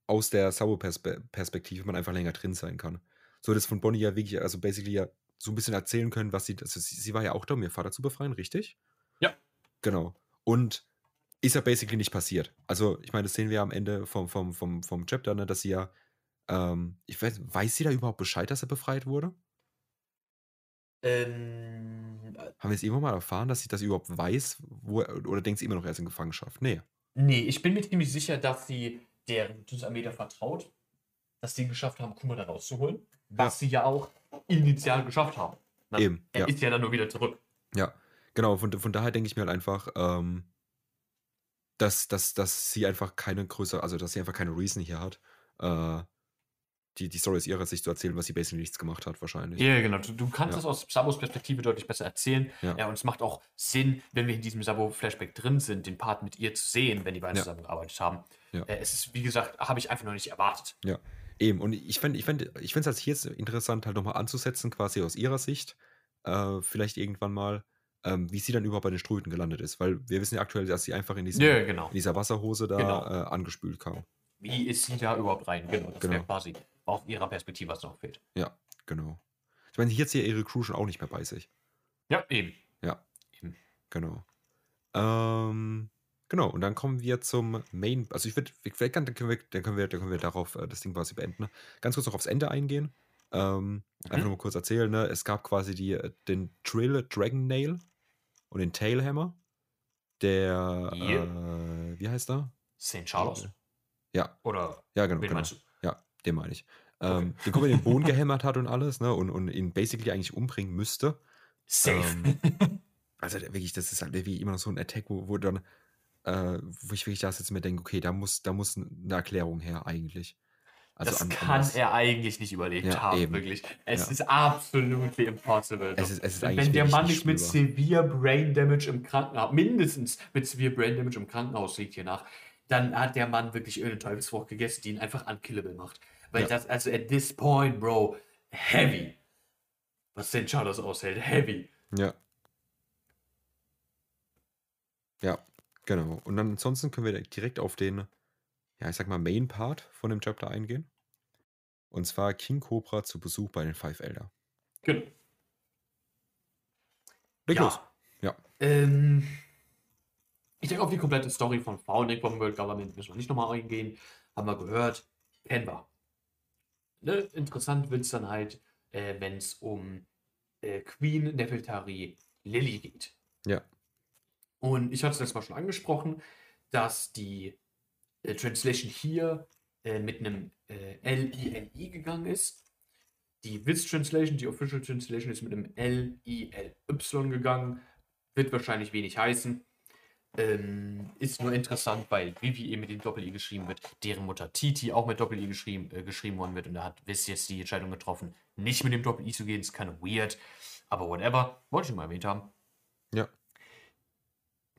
aus der Sabo-Perspektive man einfach länger drin sein kann. So, das von Bonnie ja wirklich, also basically ja so ein bisschen erzählen können, was sie, also sie, sie war ja auch da, um ihr Vater zu befreien, richtig? Ja. Genau. Und ist ja basically nicht passiert. Also, ich meine, das sehen wir am Ende vom, vom, vom, vom Chapter, ne, dass sie ja, ähm, ich weiß, weiß sie da überhaupt Bescheid, dass er befreit wurde? Ähm, Haben wir es irgendwann mal erfahren, dass sie das überhaupt weiß? Wo er, oder denkt sie immer noch, er ist in Gefangenschaft? Nee. Nee, ich bin mir ziemlich sicher, dass sie deren Armee vertraut, dass sie geschafft haben, Kuma da rauszuholen. Was sie ja auch initial geschafft haben. Na, Eben, Er ja. ist ja dann nur wieder zurück. Ja, genau. Von, von daher denke ich mir halt einfach, ähm, dass, dass, dass sie einfach keine größere, also dass sie einfach keine Reason hier hat, äh, die, die Story aus ihrer Sicht zu erzählen, was sie basically nichts gemacht hat, wahrscheinlich. Ja, genau. Du, du kannst Ja. das aus Sabos Perspektive deutlich besser erzählen. Ja. Ja. und es macht auch Sinn, wenn wir in diesem Sabo-Flashback drin sind, den Part mit ihr zu sehen, wenn die beiden Ja. zusammengearbeitet haben. Ja. Äh, es ist, wie gesagt, habe ich einfach noch nicht erwartet. Ja, eben. Und ich fände ich ich es halt jetzt interessant, halt nochmal anzusetzen, quasi aus ihrer Sicht, äh, vielleicht irgendwann mal, ähm, wie sie dann überhaupt bei den Ströten gelandet ist. Weil wir wissen ja aktuell, dass sie einfach in, diesem, genau. in dieser Wasserhose da Genau. äh, angespült kam. Wie ist sie da überhaupt rein? Genau, das Genau. wäre quasi aus ihrer Perspektive, was noch fehlt. Ja, genau. Ich meine, hier sie ja ihre Crew schon auch nicht mehr bei sich. Ja, eben. Genau. Ähm, genau, und dann kommen wir zum Main. Also ich würde, vielleicht kann, dann können wir, dann können wir, dann können wir darauf äh, das Ding quasi beenden. Ne? Ganz kurz noch aufs Ende eingehen. Ähm, Einfach Mhm. nur mal kurz erzählen, ne? Es gab quasi die, äh, den Trill Dragon Nail und den Tailhammer. Der, Yep. äh, wie heißt er? St. Charles. Ja, Oder ja, genau. genau. meinst du? Ja, den meine ich. Ähm, Den Kumpel, den den Boden gehämmert hat und alles, ne? Und, und ihn basically eigentlich umbringen müsste. Safe. Ähm, also wirklich, das ist halt wie immer noch so ein Attack, wo, wo dann, äh, wo ich wirklich da sitze und mir denke, okay, da muss, da muss eine Erklärung her eigentlich. Also das an- an kann was- er eigentlich nicht überlebt Ja, haben, eben. wirklich. Es Ja. ist absolut impossible. Es ist, es ist Wenn der Mann nicht mit. Severe Brain Damage im Krankenhaus, mindestens mit Severe Brain Damage im Krankenhaus liegt hier nach, dann hat der Mann wirklich irgendeine Teufelsfrucht gegessen, die ihn einfach unkillable macht. Weil Ja. das, also at this point, Bro, heavy. Was St. Charles aushält, heavy. Ja. Ja, genau. Und dann ansonsten können wir direkt auf den, ja, ich sag mal, Main Part von dem Chapter eingehen. Und zwar King Cobra zu Besuch bei den Five Elder. Genau. Leg los. Ja. Ja. Ähm, ich denke, auf die komplette Story von Founding vom World Government müssen wir nicht nochmal eingehen. Haben wir gehört. Kennen wir. Ne? Interessant wird es dann halt, äh, wenn es um äh, Queen Nefeltari Lily geht. Ja. Und ich hatte es letztes Mal schon angesprochen, dass die äh, Translation hier äh, mit einem äh, L-I-L-I gegangen ist. Die Witz Translation, die Official Translation ist mit einem L-I-L-Y gegangen. Wird wahrscheinlich wenig heißen. Ähm, ist nur interessant, weil Vivi eben mit dem Doppel-I geschrieben wird, deren Mutter Titi auch mit Doppel-I geschrieben, äh, geschrieben worden wird. Und da hat Wiss jetzt die Entscheidung getroffen, nicht mit dem Doppel-I zu gehen. Ist kind of weird. Aber whatever. Wollte ich mal erwähnt haben. Ja.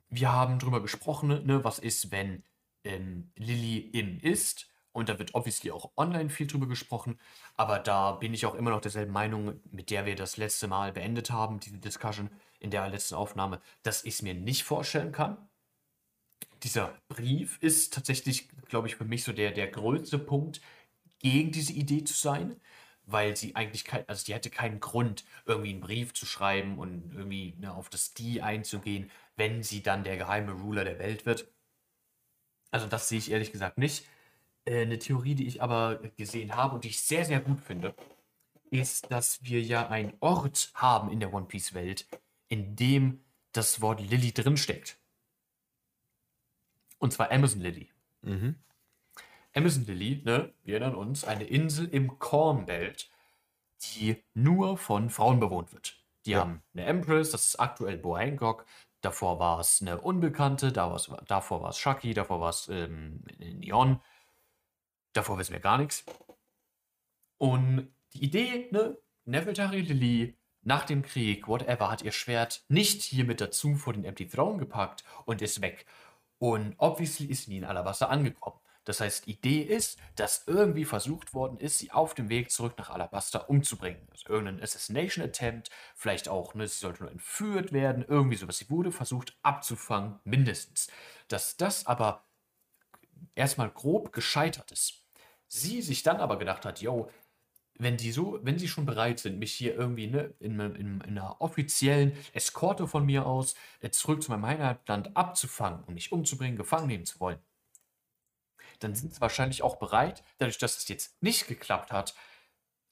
Wir haben drüber gesprochen, ne, was ist, wenn ähm, Lilly im ist. Und da wird obviously auch online viel drüber gesprochen. Aber da bin ich auch immer noch derselben Meinung, mit der wir das letzte Mal beendet haben, diese Discussion in der letzten Aufnahme, dass ich es mir nicht vorstellen kann. Dieser Brief ist tatsächlich, glaube ich, für mich so der, der größte Punkt, gegen diese Idee zu sein, weil sie eigentlich kein, also die hätte keinen Grund, irgendwie einen Brief zu schreiben und irgendwie ne, auf das Die einzugehen, wenn sie dann der geheime Ruler der Welt wird. Also das sehe ich ehrlich gesagt nicht. Äh, eine Theorie, die ich aber gesehen habe und die ich sehr, sehr gut finde, ist, dass wir ja einen Ort haben in der One Piece-Welt, in dem das Wort Lilly drinsteckt. Und zwar Amazon Lily. Mhm. Amazon Lily, ne, wir erinnern uns, eine Insel im Corn Belt, die nur von Frauen bewohnt wird. Die Ja. haben eine Empress, das ist aktuell Bo Hancock. Davor war es eine Unbekannte, davor war es Shaki, davor war es ähm, Neon. Davor wissen wir gar nichts. Und die Idee, ne, Nefertari Lily nach dem Krieg, whatever, hat ihr Schwert nicht hier mit dazu vor den Empty Throne gepackt und ist weg. Und obviously ist sie nie in Alabasta angekommen. Das heißt, die Idee ist, dass irgendwie versucht worden ist, sie auf dem Weg zurück nach Alabasta umzubringen. Also irgendein Assassination Attempt, vielleicht auch, ne, sie sollte nur entführt werden, irgendwie sowas. Sie wurde versucht abzufangen, mindestens. Dass das aber erstmal grob gescheitert ist. Sie sich dann aber gedacht hat, yo, wenn die so, wenn sie schon bereit sind, mich hier irgendwie ne, in, in, in einer offiziellen Eskorte von mir aus äh, zurück zu meinem Heimatland abzufangen und mich umzubringen, gefangen nehmen zu wollen, dann sind sie wahrscheinlich auch bereit, dadurch, dass es jetzt nicht geklappt hat,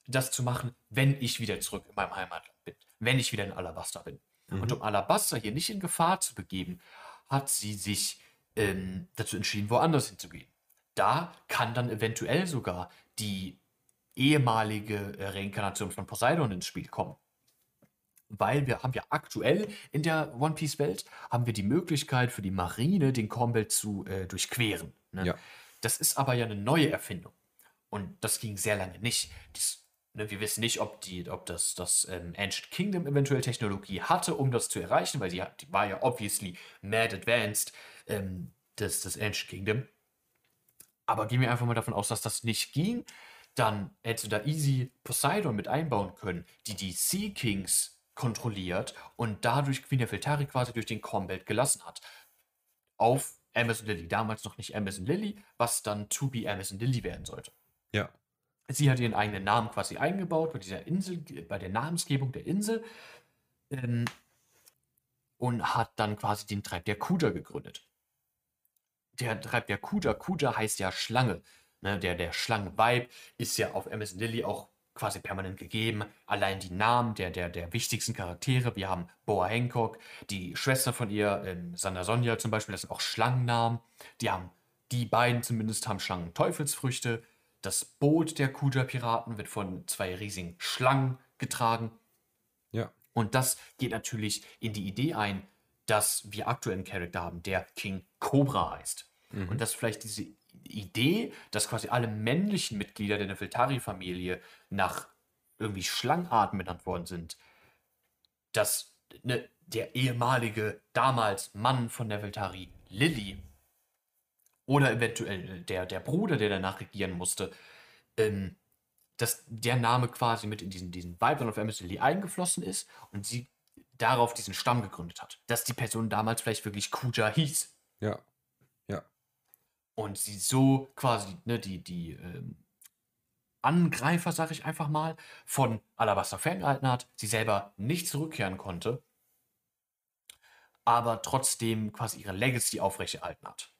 das zu machen, wenn ich wieder zurück in meinem Heimatland bin, wenn ich wieder in Alabasta bin. Und um Alabasta hier nicht in Gefahr zu begeben, hat sie sich ähm, dazu entschieden, woanders hinzugehen. Da kann dann eventuell sogar die ehemalige äh, Reinkarnation von Poseidon ins Spiel kommen. Weil wir haben ja aktuell in der One Piece Welt haben wir die Möglichkeit für die Marine den Combelt zu äh, durchqueren. Ne? Ja. Das ist aber ja eine neue Erfindung. Und das ging sehr lange nicht. Das, ne, wir wissen nicht, ob, die, ob das, das ähm, Ancient Kingdom eventuell Technologie hatte, um das zu erreichen, weil die, die war ja obviously mad advanced, ähm, das, das Ancient Kingdom. Aber gehen wir einfach mal davon aus, dass das nicht ging. Dann hättest du da easy Poseidon mit einbauen können, die die Sea Kings kontrolliert und dadurch Queen Nefertari quasi durch den Combat gelassen hat. Auf Amazon Lily. Damals noch nicht Amazon Lily, was dann To Be Amazon Lily werden sollte. Ja. Sie hat ihren eigenen Namen quasi eingebaut bei dieser Insel, bei der Namensgebung der Insel ähm, und hat dann quasi den Treib der Kuja gegründet. Der Treib der Kuja, Kuja heißt ja Schlange. Ne, der der Schlangen-Vibe ist ja auf Amazon Lily auch quasi permanent gegeben. Allein die Namen der, der, der wichtigsten Charaktere. Wir haben Boa Hancock, die Schwester von ihr, ähm, Sanda Sonja zum Beispiel, das sind auch Schlangennamen. Die haben, die beiden zumindest haben Schlangen-Teufelsfrüchte. Das Boot der Kuja-Piraten wird von zwei riesigen Schlangen getragen. Ja. Und das geht natürlich in die Idee ein, dass wir aktuell einen Charakter haben, der King Cobra heißt. Und dass vielleicht diese Idee, dass quasi alle männlichen Mitglieder der Nefeltari-Familie nach irgendwie Schlangenarten benannt worden sind, dass ne, der ehemalige, damals Mann von Nefeltari, Lilly, oder eventuell der, der Bruder, der danach regieren musste, ähm, dass der Name quasi mit in diesen, diesen Vibe of Lee eingeflossen ist und sie darauf diesen Stamm gegründet hat. Dass die Person damals vielleicht wirklich Kuja hieß Ja. Ja. und sie so quasi ne, die, die ähm, Angreifer, sag ich einfach mal, von Alabasta ferngehalten hat, sie selber nicht zurückkehren konnte, aber trotzdem quasi ihre Legacy aufrechterhalten hat.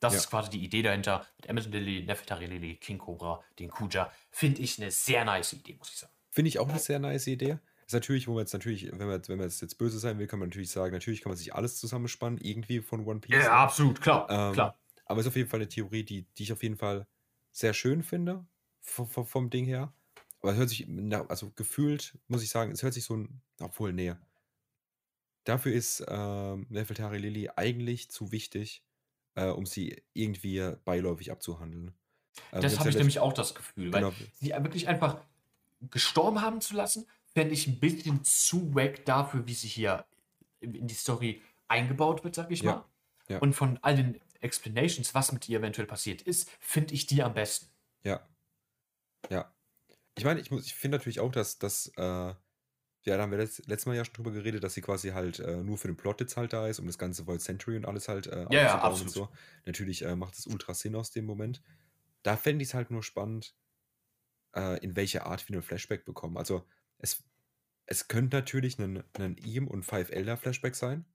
Das Ja. ist quasi die Idee dahinter mit Amazon Lily, Nefertari Lily, King Cobra, den Kuja. Finde ich eine sehr nice Idee, muss ich sagen. Finde ich auch eine sehr nice Idee. Ist natürlich, wo man jetzt natürlich, wenn man, wenn man jetzt böse sein will, kann man natürlich sagen, natürlich kann man sich alles zusammenspannen, irgendwie von One Piece. absolut, klar, Ähm, klar. Aber ist auf jeden Fall eine Theorie, die, die ich auf jeden Fall sehr schön finde, vom, Ding her. Aber es hört sich, also gefühlt, muss ich sagen, es hört sich so ein, obwohl, nee. Dafür ist ähm, Nefeltari Lily eigentlich zu wichtig, äh, um sie irgendwie beiläufig abzuhandeln. Ähm, Das jetzt habe ich ja nämlich auch das Gefühl. Weil Genau. sie wirklich einfach gestorben haben zu lassen, fände ich ein bisschen zu wack dafür, wie sie hier in die Story eingebaut wird, sag ich Ja, mal. ja. Und von all den Explanations, was mit ihr eventuell passiert ist, finde ich die am besten. Ja. Ja. Ich meine, ich, muss- ich finde natürlich auch, dass, dass äh, ja, da haben wir letzt, letztes Mal ja schon drüber geredet, dass sie quasi halt äh, nur für den Plot jetzt halt da ist, um das ganze Void Century und alles halt äh, Ja, ja, aufzubauen absolut. und so. Natürlich äh, macht es ultra Sinn aus dem Moment. Da fände ich es halt nur spannend, äh, in welche Art wir einen Flashback bekommen. Also, es, es könnte natürlich ein, ein ihm und Five Elder Flashback sein.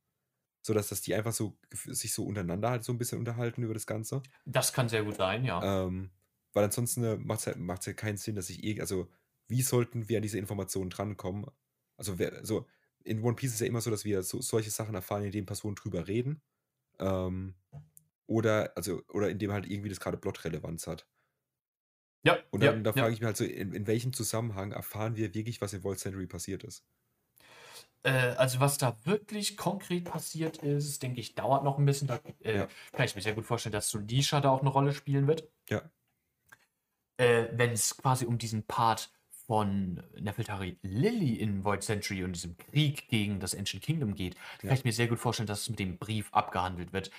sodass dass die einfach so sich so untereinander halt so ein bisschen unterhalten über das Ganze. Das kann sehr gut sein, ja. Ähm, weil ansonsten äh, macht es halt, macht's halt keinen Sinn, dass ich eh, also wie sollten wir an diese Informationen drankommen? Also, wer, so, in One Piece ist ja immer so, dass wir so, solche Sachen erfahren, indem Personen drüber reden. Ähm, oder, also, oder indem halt irgendwie das gerade Plot-Relevanz hat. Ja, Und ja, dann, da ja. frage ich mich halt so, in, in welchem Zusammenhang erfahren wir wirklich, was in World Century passiert ist? Äh, also was da wirklich konkret passiert ist, denke ich, dauert noch ein bisschen. Da äh, Ja. kann ich mir sehr gut vorstellen, dass Sulisha da auch eine Rolle spielen wird. Ja. Äh, Wenn es quasi um diesen Part von Nefertari Lily in Void Century und diesem Krieg gegen das Ancient Kingdom geht, Ja. kann ich mir sehr gut vorstellen, dass es mit dem Brief abgehandelt wird,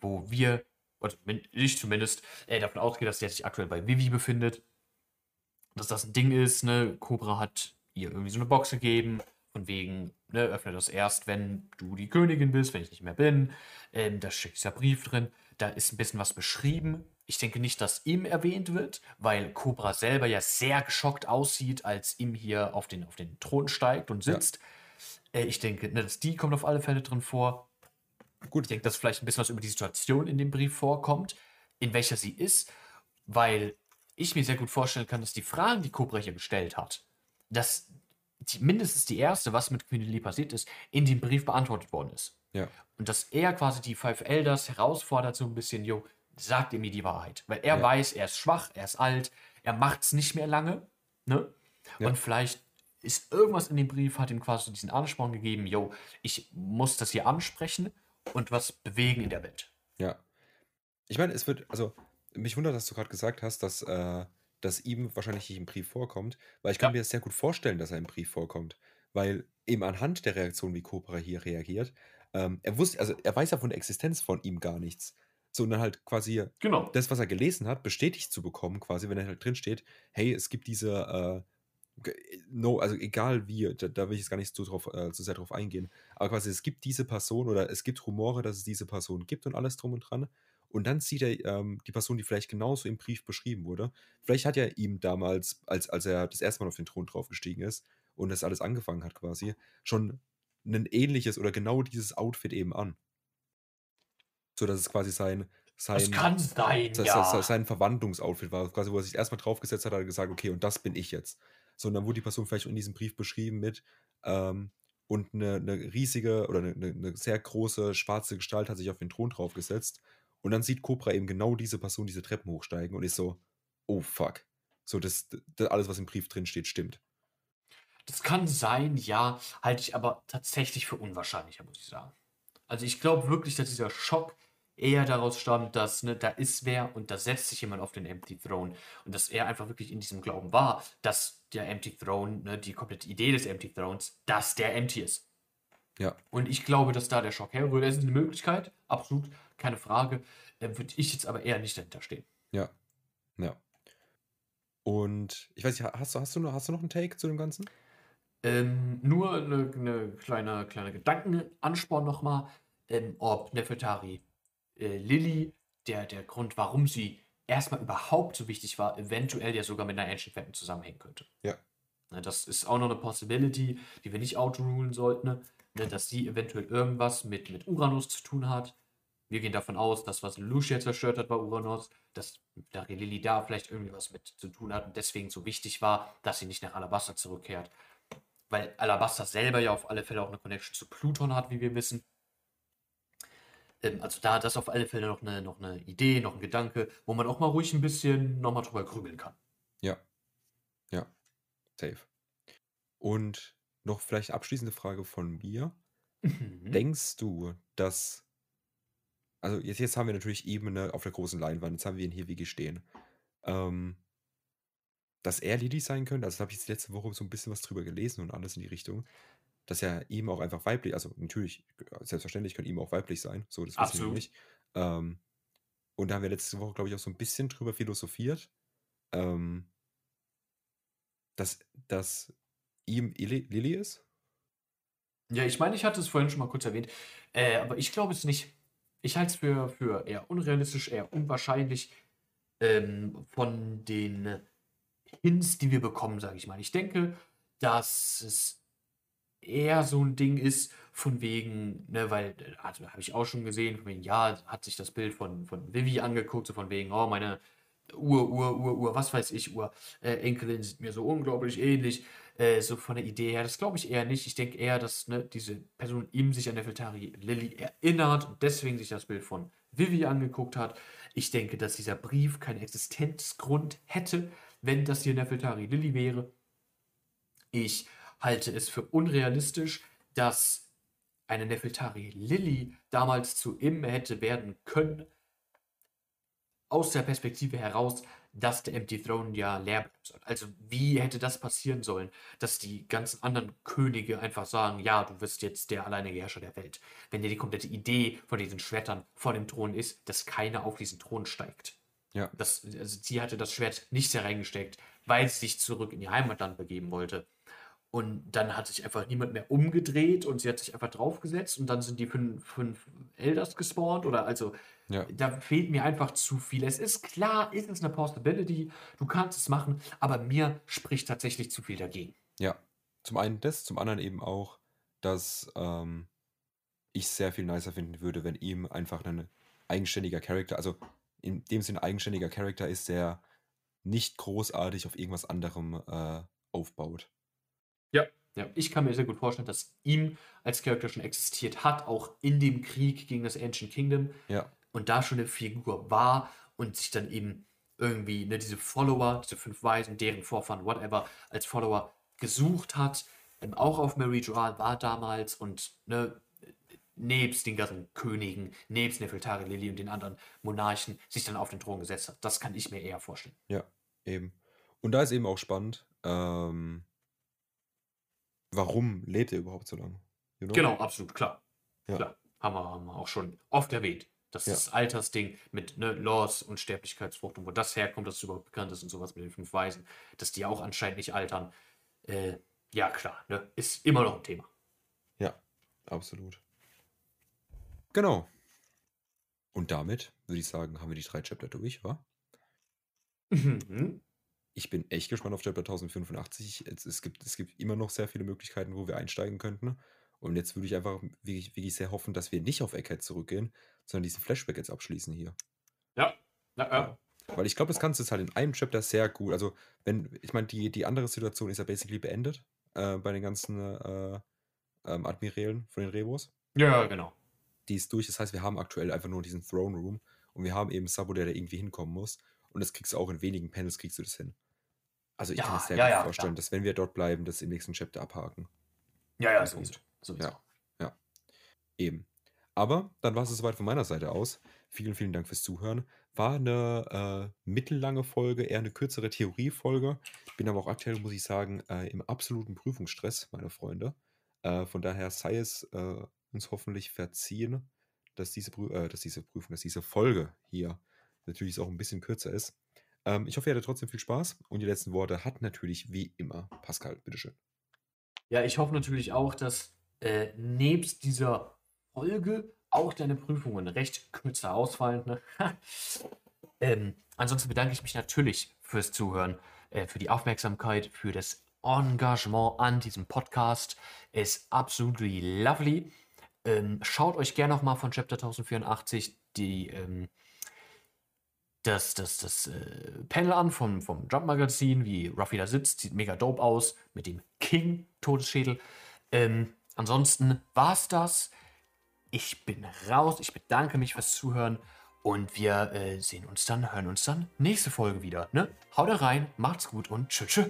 wo wir, oder ich zumindest, äh, davon ausgehe, dass der sich aktuell bei Vivi befindet. Dass das ein Ding ist, ne? Cobra hat ihr irgendwie so eine Box gegeben, von wegen, ne, öffne das erst, wenn du die Königin bist, wenn ich nicht mehr bin. Ähm, da steckt dieser Brief drin. Da ist ein bisschen was beschrieben. Ich denke nicht, dass ihm erwähnt wird, weil Cobra selber ja sehr geschockt aussieht, als ihm hier auf den, auf den Thron steigt und Ja. sitzt. Äh, ich denke, ne, dass die kommt auf alle Fälle drin vor. Gut. Ich denke, dass vielleicht ein bisschen was über die Situation in dem Brief vorkommt, in welcher sie ist, weil ich mir sehr gut vorstellen kann, dass die Fragen, die Cobra hier gestellt hat, dass die, mindestens die erste, was mit Queen Lily passiert ist, in dem Brief beantwortet worden ist. Ja. Und dass er quasi die Five Elders herausfordert, so ein bisschen, jo, sagt ihr mir die Wahrheit. Weil er Ja. weiß, er ist schwach, er ist alt, er macht es nicht mehr lange, ne? Ja. Und vielleicht ist irgendwas in dem Brief, hat ihm quasi diesen Ansporn gegeben, jo, ich muss das hier ansprechen und was bewegen in der Welt. Ja. Ich meine, es wird, also, mich wundert, dass du gerade gesagt hast, dass, äh, dass ihm wahrscheinlich nicht im Brief vorkommt, weil ich kann Ja. mir das sehr gut vorstellen, dass er im Brief vorkommt. Weil eben anhand der Reaktion, wie Cobra hier reagiert, ähm, er wusste, also er weiß ja von der Existenz von ihm gar nichts. So, und dann halt quasi Genau. das, was er gelesen hat, bestätigt zu bekommen, quasi, wenn er halt drin steht, hey, es gibt diese, äh, no, also egal wie, da, da will ich jetzt gar nicht so, drauf, äh, so sehr drauf eingehen, aber quasi es gibt diese Person oder es gibt Rumore, dass es diese Person gibt und alles drum und dran. Und dann sieht er ähm, die Person, die vielleicht genauso im Brief beschrieben wurde. Vielleicht hat er ihm damals, als, als er das erste Mal auf den Thron draufgestiegen ist und das alles angefangen hat quasi, schon ein ähnliches oder genau dieses Outfit eben an. So dass es quasi sein, sein, Das kann sein, sein, ja. sein Verwandlungsoutfit war, quasi, wo er sich erstmal draufgesetzt hat, hat er gesagt, okay, und das bin ich jetzt. So, und dann wurde die Person vielleicht in diesem Brief beschrieben mit, ähm, und eine, eine riesige oder eine, eine- eine sehr große schwarze Gestalt hat sich auf den Thron draufgesetzt. Und dann sieht Cobra eben genau diese Person diese Treppen hochsteigen und ist so, oh fuck. So, das, das alles, was im Brief drin steht, stimmt. Das kann sein, ja, halte ich aber tatsächlich für unwahrscheinlicher, muss ich sagen. Also ich glaube wirklich, dass dieser Schock eher daraus stammt, dass ne, da ist wer und da setzt sich jemand auf den Empty Throne und dass er einfach wirklich in diesem Glauben war, dass der Empty Throne, ne, die komplette Idee des Empty Thrones, dass der Empty ist. Ja. Und ich glaube, dass da der Schock herrührt. Es ist eine Möglichkeit, absolut, keine Frage. Äh, Würde ich jetzt aber eher nicht dahinter stehen. Ja. Ja. Und ich weiß nicht, hast du, hast du, noch, hast du noch einen Take zu dem Ganzen? Ähm, nur eine, eine kleine, kleine Gedankenansporn nochmal, ähm, ob Nefertari äh, Lilly, der, der Grund, warum sie erstmal überhaupt so wichtig war, eventuell ja sogar mit einer Ancient Weapon zusammenhängen könnte. Ja. Ne, das ist auch noch eine Possibility, die wir nicht outrulen sollten, ne, dass sie eventuell irgendwas mit, mit Uranus zu tun hat. Wir gehen davon aus, dass was Lucia zerstört hat, war Uranus, dass Lilly da vielleicht irgendwie was mit zu tun hat und deswegen so wichtig war, dass sie nicht nach Alabasta zurückkehrt. Weil Alabasta selber ja auf alle Fälle auch eine Connection zu Pluton hat, wie wir wissen. Ähm, also da das auf alle Fälle noch eine, noch eine Idee, noch ein Gedanke, wo man auch mal ruhig ein bisschen nochmal drüber grübeln kann. Ja. Ja. Safe. Und noch vielleicht abschließende Frage von mir. Mhm. Denkst du, dass. Also, jetzt, jetzt haben wir natürlich Ebene auf der großen Leinwand, jetzt haben wir ihn hier wie stehen. Ähm, dass er Lili sein könnte, also da habe ich jetzt letzte Woche so ein bisschen was drüber gelesen und alles in die Richtung, dass er ihm auch einfach weiblich, also natürlich, selbstverständlich können ihm auch weiblich sein, so, das wissen wir Absolut. nicht. Ähm, und da haben wir letzte Woche, glaube ich, auch so ein bisschen drüber philosophiert, ähm, dass, dass ihm Lili ist. Ja, ich meine, ich hatte es vorhin schon mal kurz erwähnt, äh, aber ich glaube es nicht. Ich halte es für, für eher unrealistisch, eher unwahrscheinlich ähm, von den Hints, die wir bekommen, sage ich mal. Ich denke, dass es eher so ein Ding ist von wegen, ne, weil, also habe ich auch schon gesehen, von wegen, ja, hat sich das Bild von, von Vivi angeguckt, so von wegen, oh, meine Ur, Ur, Ur, Ur, was weiß ich, Ur, äh, Enkelin sieht mir so unglaublich ähnlich, äh, so von der Idee her. Das glaube ich eher nicht. Ich denke eher, dass ne, diese Person ihm sich an Nefeltari Lilly erinnert und deswegen sich das Bild von Vivi angeguckt hat. Ich denke, dass dieser Brief keinen Existenzgrund hätte, wenn das hier Nefeltari Lilly wäre. Ich halte es für unrealistisch, dass eine Nefeltari Lilly damals zu ihm hätte werden können, aus der Perspektive heraus, dass der Empty Throne ja leer bleiben soll. Also wie hätte das passieren sollen, dass die ganzen anderen Könige einfach sagen, ja, du wirst jetzt der alleinige Herrscher der Welt. Wenn dir die komplette Idee von diesen Schwertern vor dem Thron ist, dass keiner auf diesen Thron steigt. Ja. Das, also sie hatte das Schwert nicht hereingesteckt, weil sie sich zurück in ihr Heimatland begeben wollte. Und dann hat sich einfach niemand mehr umgedreht und sie hat sich einfach draufgesetzt und dann sind die fünf, fünf Elders gespawnt oder also Ja. da fehlt mir einfach zu viel. Es ist klar, ist es eine Possibility, du kannst es machen, aber mir spricht tatsächlich zu viel dagegen. Ja, zum einen das, zum anderen eben auch, dass ähm, ich sehr viel nicer finden würde, wenn ihm einfach ein eigenständiger Charakter, also in dem Sinne eigenständiger Charakter ist, der nicht großartig auf irgendwas anderem äh, aufbaut. Ja. Ja, ich kann mir sehr gut vorstellen, dass ihm als Charakter schon existiert hat, auch in dem Krieg gegen das Ancient Kingdom Ja, und da schon eine Figur war und sich dann eben irgendwie ne, diese Follower, diese fünf Weisen, deren Vorfahren, whatever, als Follower gesucht hat. Ähm, auch auf Mary Joal war damals und ne, nebst den ganzen Königen, nebst Nefeltari Lili und den anderen Monarchen sich dann auf den Thron gesetzt hat. Das kann ich mir eher vorstellen. ja, eben. Und da ist eben auch spannend, ähm, warum lebt er überhaupt so lange? You know? Genau, absolut, klar. Ja. Klar. Haben wir, haben wir auch schon oft erwähnt. Das Ja. ist das Altersding mit ne, Laws und Sterblichkeitsfrucht und wo das herkommt, dass es überhaupt bekannt ist und sowas mit den fünf Weisen, dass die auch anscheinend nicht altern. Äh, ja, klar, ne, ist immer noch ein Thema. Ja, absolut. Genau. Und damit würde ich sagen, haben wir die drei Chapter durch, wa? Mhm. Ich bin echt gespannt auf Chapter 1085. Es, es, gibt, es gibt immer noch sehr viele Möglichkeiten, wo wir einsteigen könnten. Und jetzt würde ich einfach wirklich, wirklich sehr hoffen, dass wir nicht auf Egghead zurückgehen, sondern diesen Flashback jetzt abschließen hier. Ja, ja, ja. Weil ich glaube, das kannst du jetzt halt in einem Chapter sehr gut. Also, wenn, ich meine, die, die andere Situation ist ja basically beendet äh, bei den ganzen äh, ähm, Admirälen von den Rebos. Ja, genau. Die ist durch. Das heißt, wir haben aktuell einfach nur diesen Throne Room und wir haben eben Sabo, der da irgendwie hinkommen muss. Und das kriegst du auch in wenigen Panels, kriegst du das hin. Also, ich kann Ja, mir sehr ja, gut ja, vorstellen, dass wenn wir dort bleiben, das im nächsten Chapter abhaken. Ja, ja, sowieso. sowieso. Ja, ja. Eben. Aber dann war es soweit von meiner Seite aus. Vielen, vielen Dank fürs Zuhören. War eine äh, mittellange Folge, eher eine kürzere Theoriefolge. Bin aber auch aktuell, muss ich sagen, äh, im absoluten Prüfungsstress, meine Freunde. Äh, von daher sei es äh, uns hoffentlich verziehen, dass diese, Prü äh, dass diese Prüfung, dass diese Folge hier natürlich auch ein bisschen kürzer ist. Ähm, ich hoffe, ihr hattet trotzdem viel Spaß. Und die letzten Worte hat natürlich wie immer Pascal. Bitteschön. Ja, ich hoffe natürlich auch, dass äh, nebst dieser Folge auch deine Prüfungen recht kürzer ausfallen. Ne? ähm, ansonsten bedanke ich mich natürlich fürs Zuhören, äh, für die Aufmerksamkeit, für das Engagement an diesem Podcast. Ist absolutely lovely. Ähm, schaut euch gerne nochmal von Chapter 1084 die, ähm, das, das, das äh, Panel an vom, vom Jump-Magazin, wie Ruffy da sitzt. Sieht mega dope aus mit dem King-Todesschädel. Ähm, ansonsten war's das. Ich bin raus. Ich bedanke mich fürs Zuhören. Und wir äh, sehen uns dann, hören uns dann nächste Folge wieder. Ne? Haut rein, macht's gut und tschüss. tschüss.